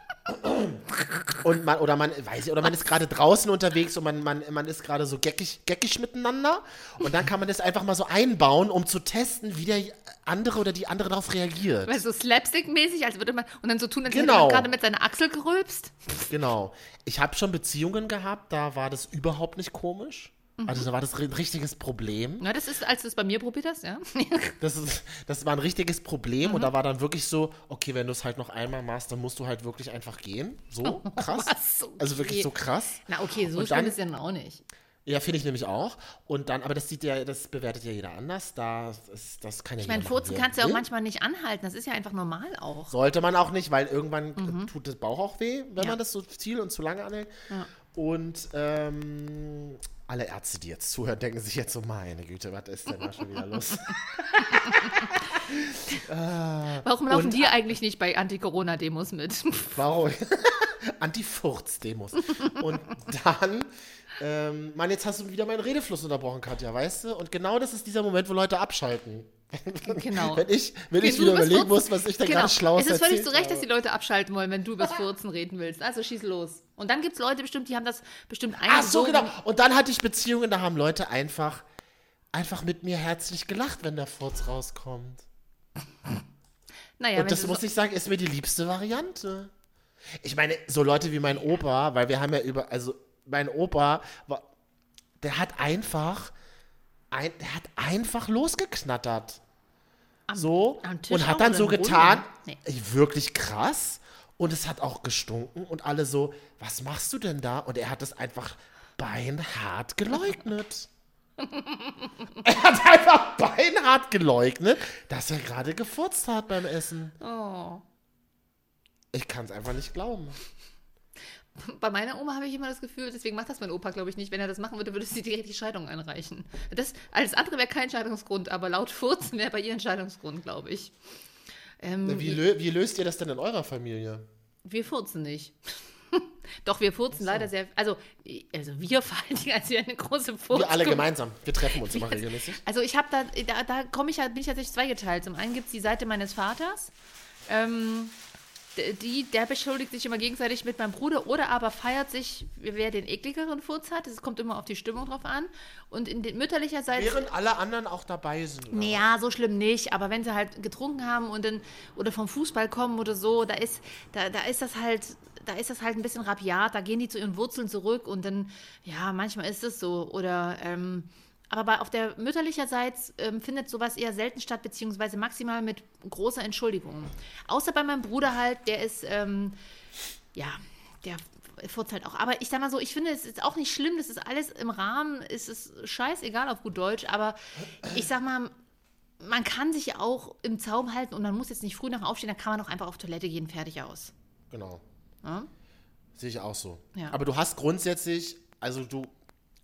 Und man, oder man, weiß ich, oder man ist gerade draußen unterwegs und man, man, man ist gerade so geckig, geckig miteinander. Und dann kann man das einfach mal so einbauen, um zu testen, wie der andere oder die andere darauf reagiert. Weil so Slapstick-mäßig, als würde man und dann so tun, als hätte Genau. man gerade mit seiner Achsel gerülpst. Genau. Ich habe schon Beziehungen gehabt, da war das überhaupt nicht komisch. Also da war das ein richtiges Problem. Na, das ist, als du es bei mir probiert hast, ja. Das, ist, das war ein richtiges Problem Mhm. und da war dann wirklich so, okay, wenn du es halt noch einmal machst, dann musst du halt wirklich einfach gehen. So krass. was? Also wirklich Okay. so krass. Na, okay, so Und schlimm dann- ist ja dann auch nicht. Ja, finde ich nämlich auch. Und dann, aber das sieht ja, das bewertet ja jeder anders. Da ist, das kann ja Ich meine, Furzen kannst du ja auch manchmal nicht anhalten. Das ist ja einfach normal auch. Sollte man auch nicht, weil irgendwann äh, tut das Bauch auch weh, wenn Mhm. Ja. man das so viel und zu lange anhält. Ja. Und ähm, alle Ärzte, die jetzt zuhören, denken sich jetzt so, meine Güte, was ist denn da schon wieder los? Warum laufen Und- die eigentlich nicht bei Anti-Corona-Demos mit? Warum? Anti-Furz-Demos. Und dann, ähm, Mann, jetzt hast du wieder meinen Redefluss unterbrochen, Katja, weißt du? Und genau das ist dieser Moment, wo Leute abschalten. Genau. Wenn ich, wenn ich wieder überlegen Furzen- muss, was ich da genau. gerade schlau Es ist völlig zu Recht, dass die. Leute abschalten wollen, wenn du übers Furzen reden willst. Also schieß los. Und dann gibt es Leute bestimmt, die haben das bestimmt Ach so, genau. Und dann hatte ich Beziehungen, da haben Leute einfach, einfach mit mir herzlich gelacht, wenn der Furz rauskommt. Naja, Und das muss so, ich sagen, ist mir die liebste Variante. Ich meine, so Leute wie mein Opa, weil wir haben ja über, also mein Opa, war, der hat einfach, ein, der hat einfach losgeknattert. so am und hat dann so getan, Nee. wirklich krass. Und es hat auch gestunken und alle so, was machst du denn da? Und er hat es einfach beinhart geleugnet. er hat einfach beinhart geleugnet, dass er gerade gefurzt hat beim Essen. oh. Ich kann es einfach nicht glauben. Bei meiner Oma habe ich immer das Gefühl, deswegen macht das mein Opa, glaube ich, nicht. Wenn er das machen würde, würde sie direkt die Scheidung einreichen. Das, alles andere wäre kein Scheidungsgrund, aber laut Furzen wäre bei ihr ein Scheidungsgrund, glaube ich. Ähm, Wie, lö wie löst ihr das denn in eurer Familie? Wir furzen nicht. Doch, wir furzen leider sehr. Also, also wir vor allen Dingen, als wir eine große Furz. Wir alle gemeinsam. Wir treffen uns immer regelmäßig. Also ich habe da, da, da komme ich bin ich tatsächlich zweigeteilt. Zum einen gibt es die Seite meines Vaters. Ähm, die, der beschuldigt sich immer gegenseitig mit meinem Bruder oder aber feiert sich, wer den ekligeren Furz hat. Es kommt immer auf die Stimmung drauf an. Und in den mütterlicherseits. Während alle anderen auch dabei sind. Naja, so schlimm nicht, aber wenn sie halt getrunken haben und dann oder vom Fußball kommen oder so, da ist, da, da ist das halt, da ist das halt ein bisschen rabiat, da gehen die zu ihren Wurzeln zurück und dann, ja, manchmal ist es so. Oder ähm, aber bei, auf der mütterlicherseits ähm, findet sowas eher selten statt, beziehungsweise maximal mit großer Entschuldigung. Außer bei meinem Bruder halt, der ist, ähm, ja, der furzt halt auch. Aber ich sag mal so, ich finde, es ist auch nicht schlimm, das ist alles im Rahmen, es ist scheißegal auf gut Deutsch, aber ich sag mal, man kann sich auch im Zaum halten und man muss jetzt nicht früh nach aufstehen, dann kann man auch einfach auf Toilette gehen, fertig aus. Genau. Ja? Sehe ich auch so. Ja. Aber du hast grundsätzlich, also du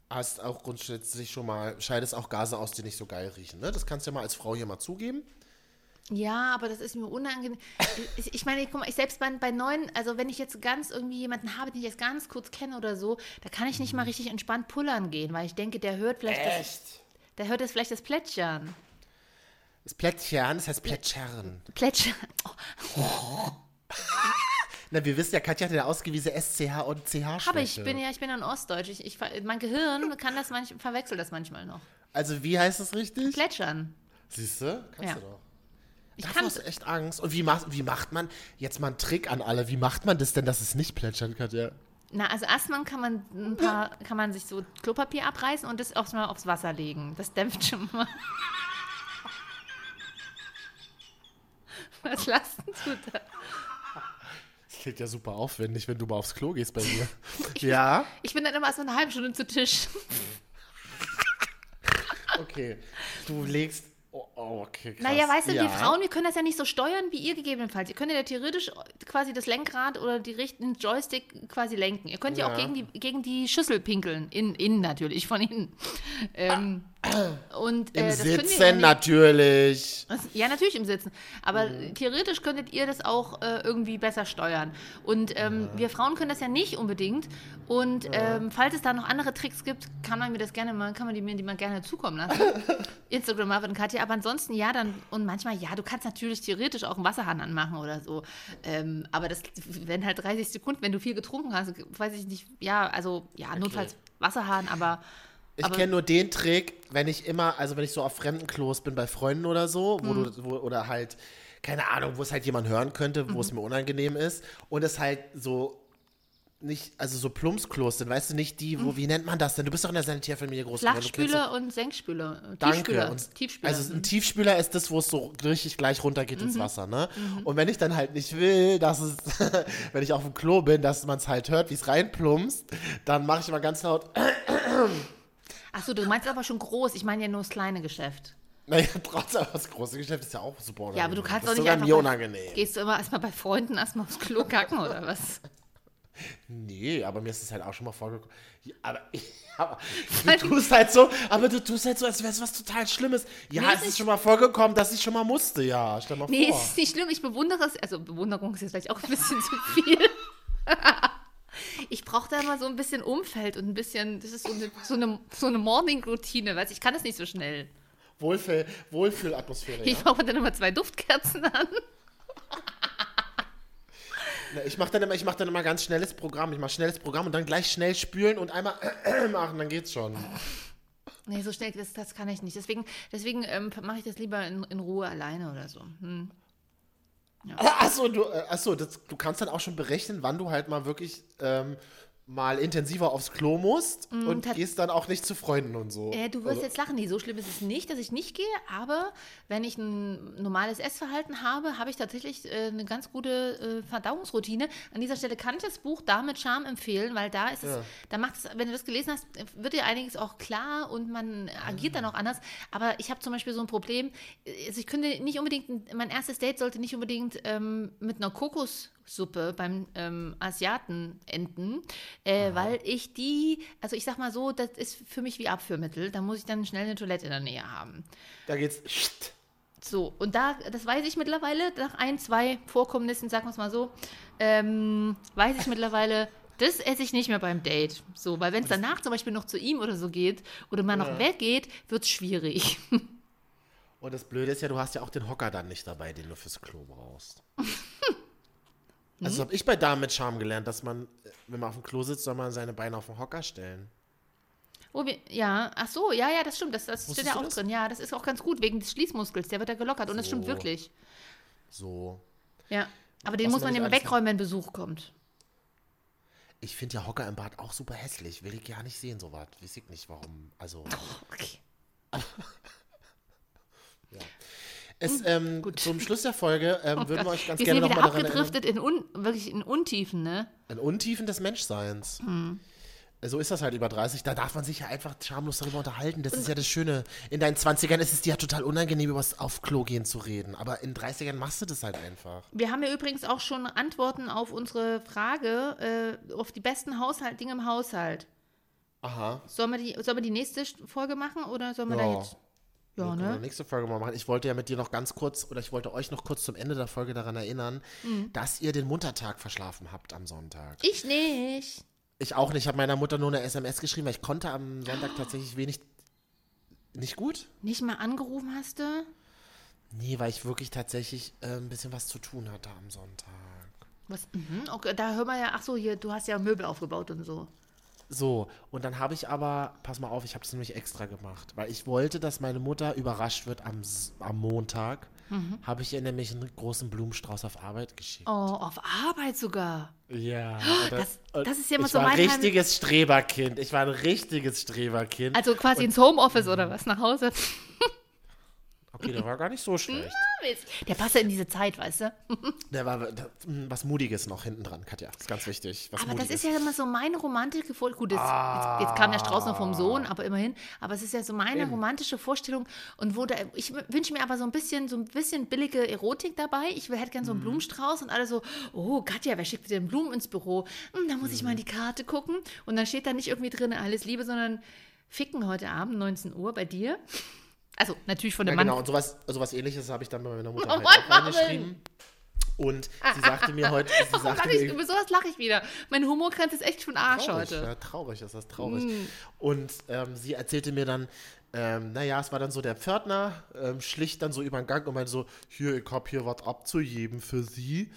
hast auch grundsätzlich schon mal, scheidest auch Gase aus, die nicht so geil riechen. Ne? Das kannst du ja mal als Frau hier mal zugeben. Ja, aber das ist mir unangenehm. Ich, ich meine, guck mal, ich selbst bei, bei neuen, also wenn ich jetzt ganz irgendwie jemanden habe, den ich jetzt ganz kurz kenne oder so, da kann ich nicht mal richtig entspannt pullern gehen, weil ich denke, der hört vielleicht das, Echt? der hört jetzt vielleicht das Plätschern. Das Plättchen, das heißt Plätschern. Plätschern. Na, wir wissen ja, Katja hat ja ausgewiesene SCH und CH Aber ich bin ja, ich bin ja in Ostdeutsch. Ich, ich, mein Gehirn kann das manch, verwechselt das manchmal noch. Also, wie heißt das richtig? Plätschern. Siehst du? Kannst Ja. du doch. Ich Davor kann hast du echt Angst. Und wie macht, wie macht man, jetzt mal ein Trick an alle, wie macht man das denn, dass es nicht plätschern kann? Ja. Na, also erstmal kann man ein paar, kann man sich so Klopapier abreißen und das auch mal aufs Wasser legen. Das dämpft schon mal. Was lassen du da? Klingt ja super aufwendig, wenn du mal aufs Klo gehst bei mir. ja? Ich bin dann immer erst mal eine halbe Stunde zu Tisch. Okay. Du legst. Oh, oh, okay. Krass. Naja, weißt du, ja. wir Frauen, wir können das ja nicht so steuern wie ihr gegebenenfalls. Ihr könnt ja theoretisch quasi das Lenkrad oder die richten Joystick quasi lenken. Ihr könnt ja, auch Ja. gegen die, gegen die Schüssel pinkeln. In, innen natürlich, von innen. Ähm, und, äh, Im ja Sitzen natürlich. Das, ja, natürlich im Sitzen. Aber Mhm. theoretisch könntet ihr das auch äh, irgendwie besser steuern. Und ähm, wir Frauen können das ja nicht unbedingt. Und ähm, falls es da noch andere Tricks gibt, kann man mir das gerne mal, kann man die mir die mal gerne zukommen lassen. Instagram Marvin und Katja. Aber ansonsten ja, dann und manchmal ja, du kannst natürlich theoretisch auch einen Wasserhahn anmachen oder so. Ähm, aber das wenn halt 30 Sekunden, wenn du viel getrunken hast, weiß ich nicht. Ja, also ja, notfalls Wasserhahn, aber Ich kenne nur den Trick, wenn ich immer, also wenn ich so auf fremden Klos bin bei Freunden oder so, wo Mhm. du, wo, oder halt, keine Ahnung, wo es halt jemand hören könnte, wo Mhm. es mir unangenehm ist und es halt so nicht, also so Plumpsklos sind, weißt du, nicht die, wo, wie nennt man das denn? Du bist doch in der Sanitärfamilie groß Mhm. Flachspüler und Senkspüler. doch- Danke. Tiefspüler. Und, Tiefspüler. Also ein Tiefspüler ist das, wo es so richtig gleich runtergeht Mhm. ins Wasser, ne? Und wenn ich dann halt nicht will, dass es, wenn ich auf dem Klo bin, dass man es halt hört, wie es reinplumpst, dann mache ich immer ganz laut, Achso, du meinst aber schon groß. Ich meine ja nur das kleine Geschäft. naja, trotzdem, das große Geschäft ist ja auch super unangenehm. Ja, aber du kannst das doch ist nicht einfach. mir bei- unangenehm. Gehst du immer erstmal bei Freunden erstmal aufs Klo kacken oder was? Nee, aber mir ist es halt auch schon mal vorgekommen. Ja, aber, aber du tust halt so, aber du tust halt so, als wäre es was total Schlimmes. Ja, Nee, es ist ist schon mal vorgekommen, dass ich schon mal musste, ja. Stell mal Nee, vor. ist nicht schlimm. Ich bewundere es. Also Bewunderung ist jetzt vielleicht auch ein bisschen zu viel. Ich brauche da immer so ein bisschen Umfeld und ein bisschen, das ist so eine, so eine, so eine Morning-Routine, weißt du, ich kann das nicht so schnell. Wohlfühl, Wohlfühlatmosphäre. Ich Ja? mache dann immer zwei Duftkerzen an. Na, Ich mache dann, immer- ich mach dann immer ganz schnelles Programm. Ich mache schnelles Programm und dann gleich schnell spülen und einmal machen, dann geht's schon. Nee, so schnell, das, das kann ich nicht. Deswegen, deswegen ähm, mache ich das lieber in, in Ruhe alleine oder so. Hm. Achso, du, äh, achso das, du kannst dann auch schon berechnen, wann du halt mal wirklich ähm, mal intensiver aufs Klo musst und tat- gehst dann auch nicht zu Freunden und so. Äh, du wirst Also- jetzt lachen, nee, so schlimm ist es nicht, dass ich nicht gehe, aber wenn ich ein normales Essverhalten habe, habe ich tatsächlich äh, eine ganz gute äh, Verdauungsroutine. An dieser Stelle kann ich das Buch da mit Charme empfehlen, weil da ist es, Ja. da macht es, wenn du das gelesen hast, äh, wird dir einiges auch klar und man agiert dann auch anders. Aber ich habe zum Beispiel so ein Problem, äh, also ich könnte nicht unbedingt, mein erstes Date sollte nicht unbedingt ähm, mit einer Kokossuppe beim ähm, Asiaten enden, äh, weil ich die, also ich sag mal so, das ist für mich wie Abführmittel. Da muss ich dann schnell eine Toilette in der Nähe haben. Da geht's. So, und da, das weiß ich mittlerweile, nach ein, zwei Vorkommnissen, sagen wir es mal so, ähm, weiß ich mittlerweile, das esse ich nicht mehr beim Date. So, weil wenn es danach zum Beispiel noch zu ihm oder so geht oder man noch weggeht, wird es schwierig. Und das Blöde ist ja, du hast ja auch den Hocker dann nicht dabei, den du fürs Klo brauchst. Also das habe ich bei Damen mit Charme gelernt, dass man, wenn man auf dem Klo sitzt, soll man seine Beine auf den Hocker stellen. Wir, ja, ach so, ja, ja, das stimmt. Das, das steht ja auch das? drin. Ja, das ist auch ganz gut wegen des Schließmuskels. Der wird ja gelockert und das stimmt So. wirklich. So. Ja, aber den Was muss man immer wegräumen, wenn Besuch kommt. Ich finde ja Hocker im Bad auch super hässlich. Will ich gar nicht sehen, sowas. Weiß ich nicht, warum. Also. Okay. Es, ähm, zum Schluss der Folge ähm, würden wir euch ganz wir gerne nochmal daran erinnern. abgedriftet in un, wirklich in Untiefen, ne? In Untiefen des Menschseins. Hm. So ist das halt über 30. Da darf man sich ja einfach schamlos darüber unterhalten. Das ist ja das Schöne. In deinen 20ern ist es dir ja total unangenehm, über das auf Klo gehen zu reden. Aber in 30ern machst du das halt einfach. Wir haben ja übrigens auch schon Antworten auf unsere Frage, äh, auf die besten Haushalt, Dinge im Haushalt. Aha. Sollen wir die, sollen wir die nächste Folge machen oder sollen wir Ja. da jetzt. Ja, wir ne? nächste Folge mal machen. Ich wollte ja mit dir noch ganz kurz, oder ich wollte euch noch kurz zum Ende der Folge daran erinnern, Mhm. dass ihr den Muttertag verschlafen habt am Sonntag. Ich nicht. Ich auch nicht. Ich habe meiner Mutter nur eine SMS geschrieben, weil ich konnte am Sonntag tatsächlich wenig. Nicht gut? Nicht mal angerufen hast du? Nee, weil ich wirklich tatsächlich äh, ein bisschen was zu tun hatte am Sonntag. Was? Mhm, okay, da hör mal ja, ach so, hier, du hast ja Möbel aufgebaut und so. So, und dann habe ich aber, pass mal auf, ich habe es nämlich extra gemacht, weil ich wollte, dass meine Mutter überrascht wird am, am Montag. Habe ich ihr nämlich einen großen Blumenstrauß auf Arbeit geschickt. Oh, auf Arbeit sogar. Ja. und das- und das ist ja immer ich so war ein mein Heim- richtiges Streberkind. Ich war ein richtiges Streberkind. Also quasi ins Homeoffice oder was, nach Hause. Okay, der war gar nicht so schlecht. Der passt ja in diese Zeit, weißt du? Der war mh, was Mutiges noch hinten dran, Katja. Das ist ganz wichtig. Was Aber das Mutiges. ist ja immer so meine romantische Vorstellung. Gut, jetzt, jetzt, jetzt kam der Strauß noch vom Sohn, aber immerhin. Aber es ist ja so meine romantische Vorstellung. Und wo da, ich wünsche mir aber so ein bisschen, so ein bisschen billige Erotik dabei. Ich hätte gern so Mhm. einen Blumenstrauß und alle so, oh, Katja, wer schickt dir denn Blumen ins Büro? Hm, da muss ich mal Mhm. in die Karte gucken. Und dann steht da nicht irgendwie drin, alles Liebe, sondern Ficken heute Abend, 19 Uhr bei dir. Also natürlich von Ja, dem Mann. genau, und sowas, sowas ähnliches habe ich dann bei meiner Mutter Oh halt auch reingeschrieben. Und sie sagte mir heute, sie Warum sagte lach mir, ich, irgendwie- über sowas lache ich wieder. Meine Humorgrenze ist echt schon Arsch traurig, heute. Ja, traurig ist das, traurig. Mm. Und ähm, sie erzählte mir dann, ähm, naja, es war dann so der Pförtner, ähm, schlicht dann so über den Gang und meinte so, hier, ich hab hier was abzugeben für sie.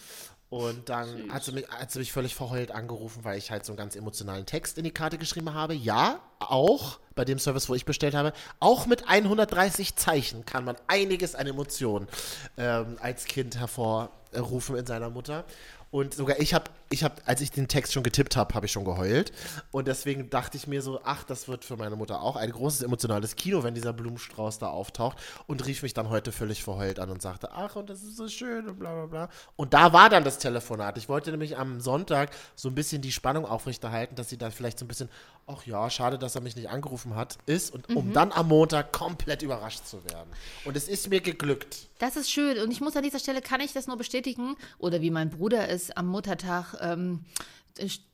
Und dann hat sie, mich, hat sie mich völlig verheult angerufen, weil ich halt so einen ganz emotionalen Text in die Karte geschrieben habe. Ja, auch bei dem Service, wo ich bestellt habe, auch mit 130 Zeichen kann man einiges an Emotionen ähm, als Kind hervorrufen in seiner Mutter. Und sogar ich habe, ich habe, als ich den Text schon getippt habe, habe ich schon geheult. Und deswegen dachte ich mir so, ach, das wird für meine Mutter auch ein großes emotionales Kino, wenn dieser Blumenstrauß da auftaucht. Und rief mich dann heute völlig verheult an und sagte, ach, und das ist so schön und bla bla bla. Und da war dann das Telefonat. Ich wollte nämlich am Sonntag so ein bisschen die Spannung aufrechterhalten, dass sie da vielleicht so ein bisschen, ach ja, schade, dass er mich nicht angerufen hat, ist. Und um dann am Montag komplett überrascht zu werden. Und es ist mir geglückt. Das ist schön. Und ich muss an dieser Stelle, kann ich das nur bestätigen, oder wie mein Bruder es am Muttertag ähm,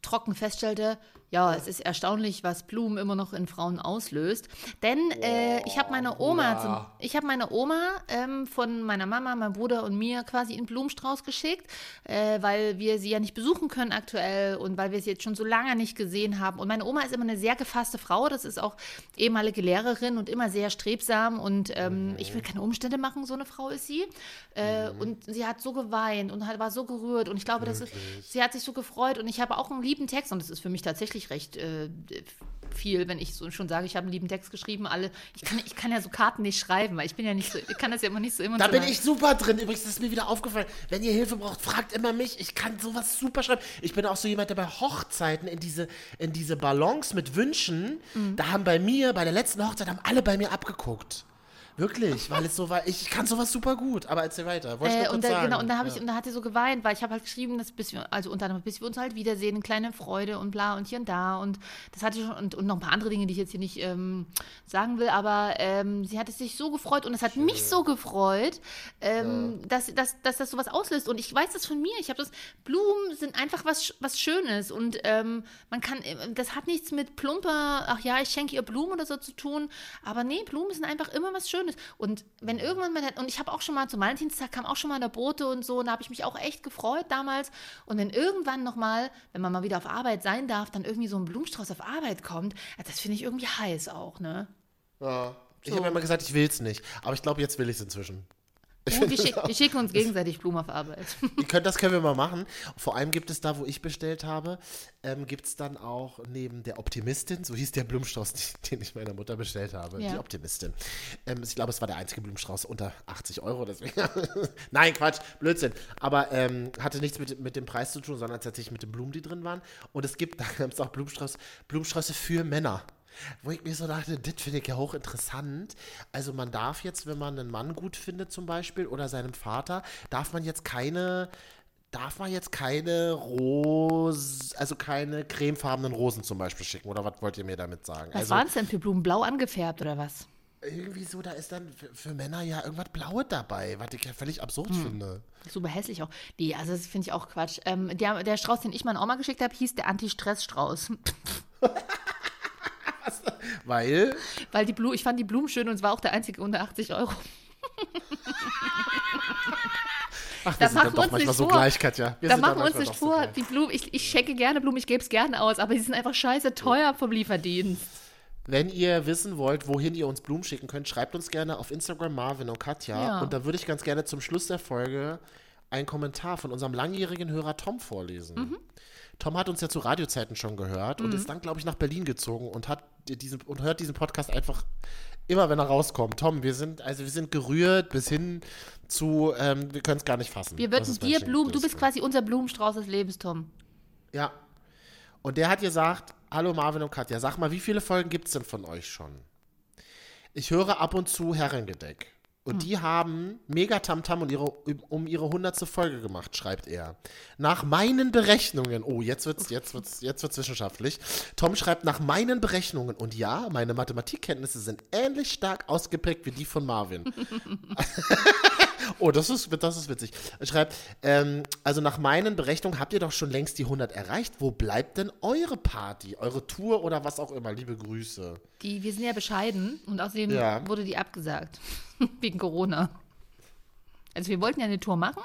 trocken feststellte, Ja, es ist erstaunlich, was Blumen immer noch in Frauen auslöst. Denn äh, ich habe meine Oma, zum, ich habe meine Oma ähm, von meiner Mama, meinem Bruder und mir quasi in Blumenstrauß geschickt, äh, weil wir sie ja nicht besuchen können aktuell und weil wir sie jetzt schon so lange nicht gesehen haben. Und meine Oma ist immer eine sehr gefasste Frau. Das ist auch ehemalige Lehrerin und immer sehr strebsam. Und ähm, ich will keine Umstände machen, so eine Frau ist sie. Äh, Und sie hat so geweint und hat, war so gerührt. Und ich glaube, dass es, sie hat sich so gefreut. Und ich habe auch einen lieben Text. Und das ist für mich tatsächlich recht äh, viel, wenn ich so schon sage, ich habe einen lieben Text geschrieben. Alle, ich kann, ich kann ja so Karten nicht schreiben, weil ich bin ja nicht so, ich kann das ja immer nicht so Da emotional. bin ich super drin. Übrigens das ist mir wieder aufgefallen. Wenn ihr Hilfe braucht, fragt immer mich. Ich kann sowas super schreiben. Ich bin auch so jemand, der bei Hochzeiten in diese, in diese Ballons mit Wünschen, Mhm. da haben bei mir, bei der letzten Hochzeit, haben alle bei mir abgeguckt. Wirklich, weil es so war. Ich kann sowas super gut. Aber erzähl weiter. Wollte ich Äh, und, da, sagen. genau, und da habe ich Ja. und da hat sie so geweint, weil ich habe halt geschrieben, dass bis wir, also unter anderem, bis wir uns halt wiedersehen, eine kleine Freude und bla und hier und da und das hatte ich schon und, und noch ein paar andere Dinge, die ich jetzt hier nicht ähm, sagen will, aber ähm, sie hat es sich so gefreut und es hat mich so gefreut, ähm, dass, dass, dass das sowas auslöst und ich weiß das von mir, ich habe das, Blumen sind einfach was, was Schönes und ähm, man kann, äh, das hat nichts mit plumper, ach ja, ich schenke ihr Blumen oder so zu tun, aber nee, Blumen sind einfach immer was Schönes und wenn irgendwann mal, und ich habe auch schon mal zum Valentinstag kam auch schon mal der Bote und so und da habe ich mich auch echt gefreut damals und wenn irgendwann nochmal, wenn man mal wieder auf Arbeit sein darf, dann irgendwie so ein Blumenstrauß auf Arbeit kommt, das finde ich irgendwie heiß auch, ne? Ja. Ich So. habe immer gesagt, ich will es nicht. Aber ich glaube, jetzt will ich es inzwischen. Oh, wir, schick, wir schicken uns gegenseitig Blumen auf Arbeit. Könnt, das können wir mal machen. Vor allem gibt es da, wo ich bestellt habe, ähm, gibt es dann auch neben der Optimistin, so hieß der Blumenstrauß, den ich meiner Mutter bestellt habe, Ja. die Optimistin. Ähm, ich glaube, es war der einzige Blumenstrauß unter 80 Euro. Deswegen. Nein, Quatsch, Blödsinn. Aber ähm, hatte nichts mit, mit dem Preis zu tun, sondern tatsächlich mit den Blumen, die drin waren. Und es gibt, da gibt es auch Blumenstrauß, Blumensträuße für Männer. Wo ich mir so dachte, das finde ich ja hochinteressant. Also man darf jetzt, wenn man einen Mann gut findet zum Beispiel oder seinem Vater, darf man jetzt keine, darf man jetzt keine Rose, also keine cremefarbenen Rosen zum Beispiel schicken oder was wollt ihr mir damit sagen? Was also waren es denn für Blumen? Blau angefärbt oder was? irgendwie so, da ist dann für, für Männer ja irgendwas Blaues dabei, was ich ja völlig absurd Hm. finde. Super hässlich auch. Nee, also das finde ich auch Quatsch. Ähm, der, der Strauß, den ich meiner Oma geschickt habe, hieß der Anti-Stress-Strauß. Weil, Weil die Blu ich fand die Blumen schön und es war auch der einzige unter 80 Euro. ach, Da wir sind machen dann wir doch uns manchmal nicht so vor. gleich, Katja. Wir da sind machen wir uns nicht so vor. gleich. Die Blumen, ich, ich schenke gerne Blumen, ich gebe es gerne aus, aber die sind einfach scheiße teuer vom Lieferdienst. Wenn ihr wissen wollt, wohin ihr uns Blumen schicken könnt, schreibt uns gerne auf Instagram Marvin und Katja. Ja. Und da würde ich ganz gerne zum Schluss der Folge einen Kommentar von unserem langjährigen Hörer Tom vorlesen. Mhm. Tom hat uns ja zu Radiozeiten schon gehört und ist dann, glaube ich, nach Berlin gezogen und hat diesen und hört diesen Podcast einfach immer, wenn er rauskommt. Tom, wir sind, also wir sind gerührt bis hin zu, ähm, wir können es gar nicht fassen. Wir würden dir Blumen, du ist. bist quasi unser Blumenstrauß des Lebens, Tom. Ja. Und der hat gesagt, hallo Marvin und Katja, sag mal, wie viele Folgen gibt es denn von euch schon? Ich höre ab und zu Herrengedeck. Und die haben mega Tamtam um ihre, um ihre hundertste Folge gemacht, schreibt er. Nach meinen Berechnungen, oh, jetzt wird's, jetzt wird's, jetzt wird's wissenschaftlich. Tom schreibt nach meinen Berechnungen, und ja, meine Mathematikkenntnisse sind ähnlich stark ausgeprägt wie die von Marvin. Oh, das ist, das ist witzig. Er schreibt, ähm, also nach meinen Berechnungen habt ihr doch schon längst die 100 erreicht. Wo bleibt denn eure Party, eure Tour oder was auch immer? Liebe Grüße. Die, wir sind ja bescheiden und außerdem Ja. wurde die abgesagt. Wegen Corona. Also wir wollten ja eine Tour machen.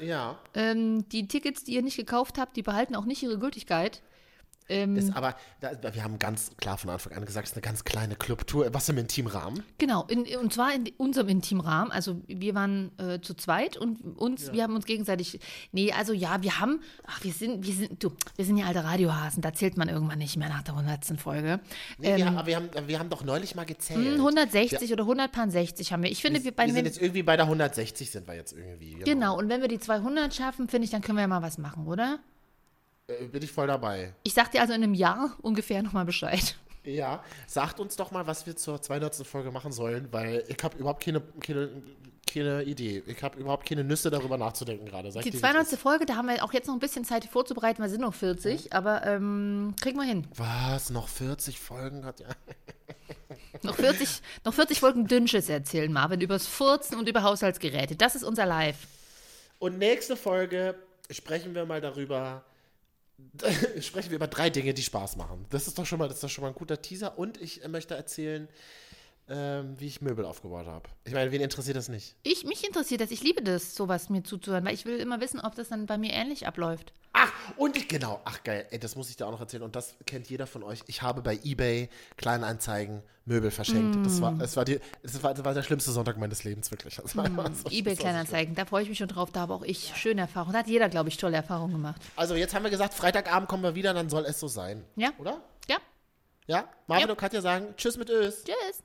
Ja, Ähm, die Tickets, die ihr nicht gekauft habt, die behalten auch nicht ihre Gültigkeit. Ähm, ist aber, da, wir haben ganz klar von Anfang an gesagt, es ist eine ganz kleine Clubtour. Was im Intimrahmen? Genau, in, und zwar in unserem Intimrahmen. Also wir waren äh, zu zweit und uns, wir haben uns gegenseitig. Nee, also ja, wir haben, ach, wir sind, wir sind, du, wir sind ja alte Radiohasen, da zählt man irgendwann nicht mehr nach der 100. Folge. Nee, wir, Ähm, aber wir, haben, wir haben doch neulich mal gezählt. hm, 160 oder 160 haben wir. Ich finde, wir, bei wir sind jetzt irgendwie bei der 160 sind wir jetzt irgendwie. Genau, und wenn wir die 200 schaffen, finde ich, dann können wir ja mal was machen, oder? Äh, bin ich voll dabei. Ich sag dir also in einem Jahr ungefähr nochmal Bescheid. Ja, sagt uns doch mal, was wir zur 200. Folge machen sollen, weil ich habe überhaupt keine, keine, keine Idee. Ich habe überhaupt keine Nüsse darüber nachzudenken gerade. Die dir, wie es 200. ist. Folge, da haben wir auch jetzt noch ein bisschen Zeit, vorzubereiten. Wir sind noch 40, aber ähm, kriegen wir hin. Was? Noch 40 Folgen hat ja. Noch 40, noch 40 Folgen Dünnsches erzählen, Marvin, übers Furzen und über Haushaltsgeräte. Das ist unser Live. Und nächste Folge sprechen wir mal darüber, sprechen wir über drei Dinge, die Spaß machen. Das ist doch schon mal, das ist doch schon mal ein guter Teaser. Und ich äh, möchte erzählen, ähm, wie ich Möbel aufgebaut habe. Ich meine, wen interessiert das nicht? Ich, mich interessiert das. Ich liebe das, sowas mir zuzuhören, weil ich will immer wissen, ob das dann bei mir ähnlich abläuft. Ach, und ich, genau, ach geil, ey, das muss ich dir auch noch erzählen. Und das kennt jeder von euch. Ich habe bei Ebay Kleinanzeigen Möbel verschenkt. Das, war, das, war die, das, war, das war der schlimmste Sonntag meines Lebens, wirklich. Einfach so- eBay Kleinanzeigen, da freue ich mich schon drauf. Da habe auch ich schöne Erfahrungen. Da hat jeder, glaube ich, tolle Erfahrungen gemacht. Also jetzt haben wir gesagt, Freitagabend kommen wir wieder, dann soll es so sein. Ja? Oder? Ja. Ja? Marvin Ja. und Katja sagen Tschüss mit Ös. Tschüss.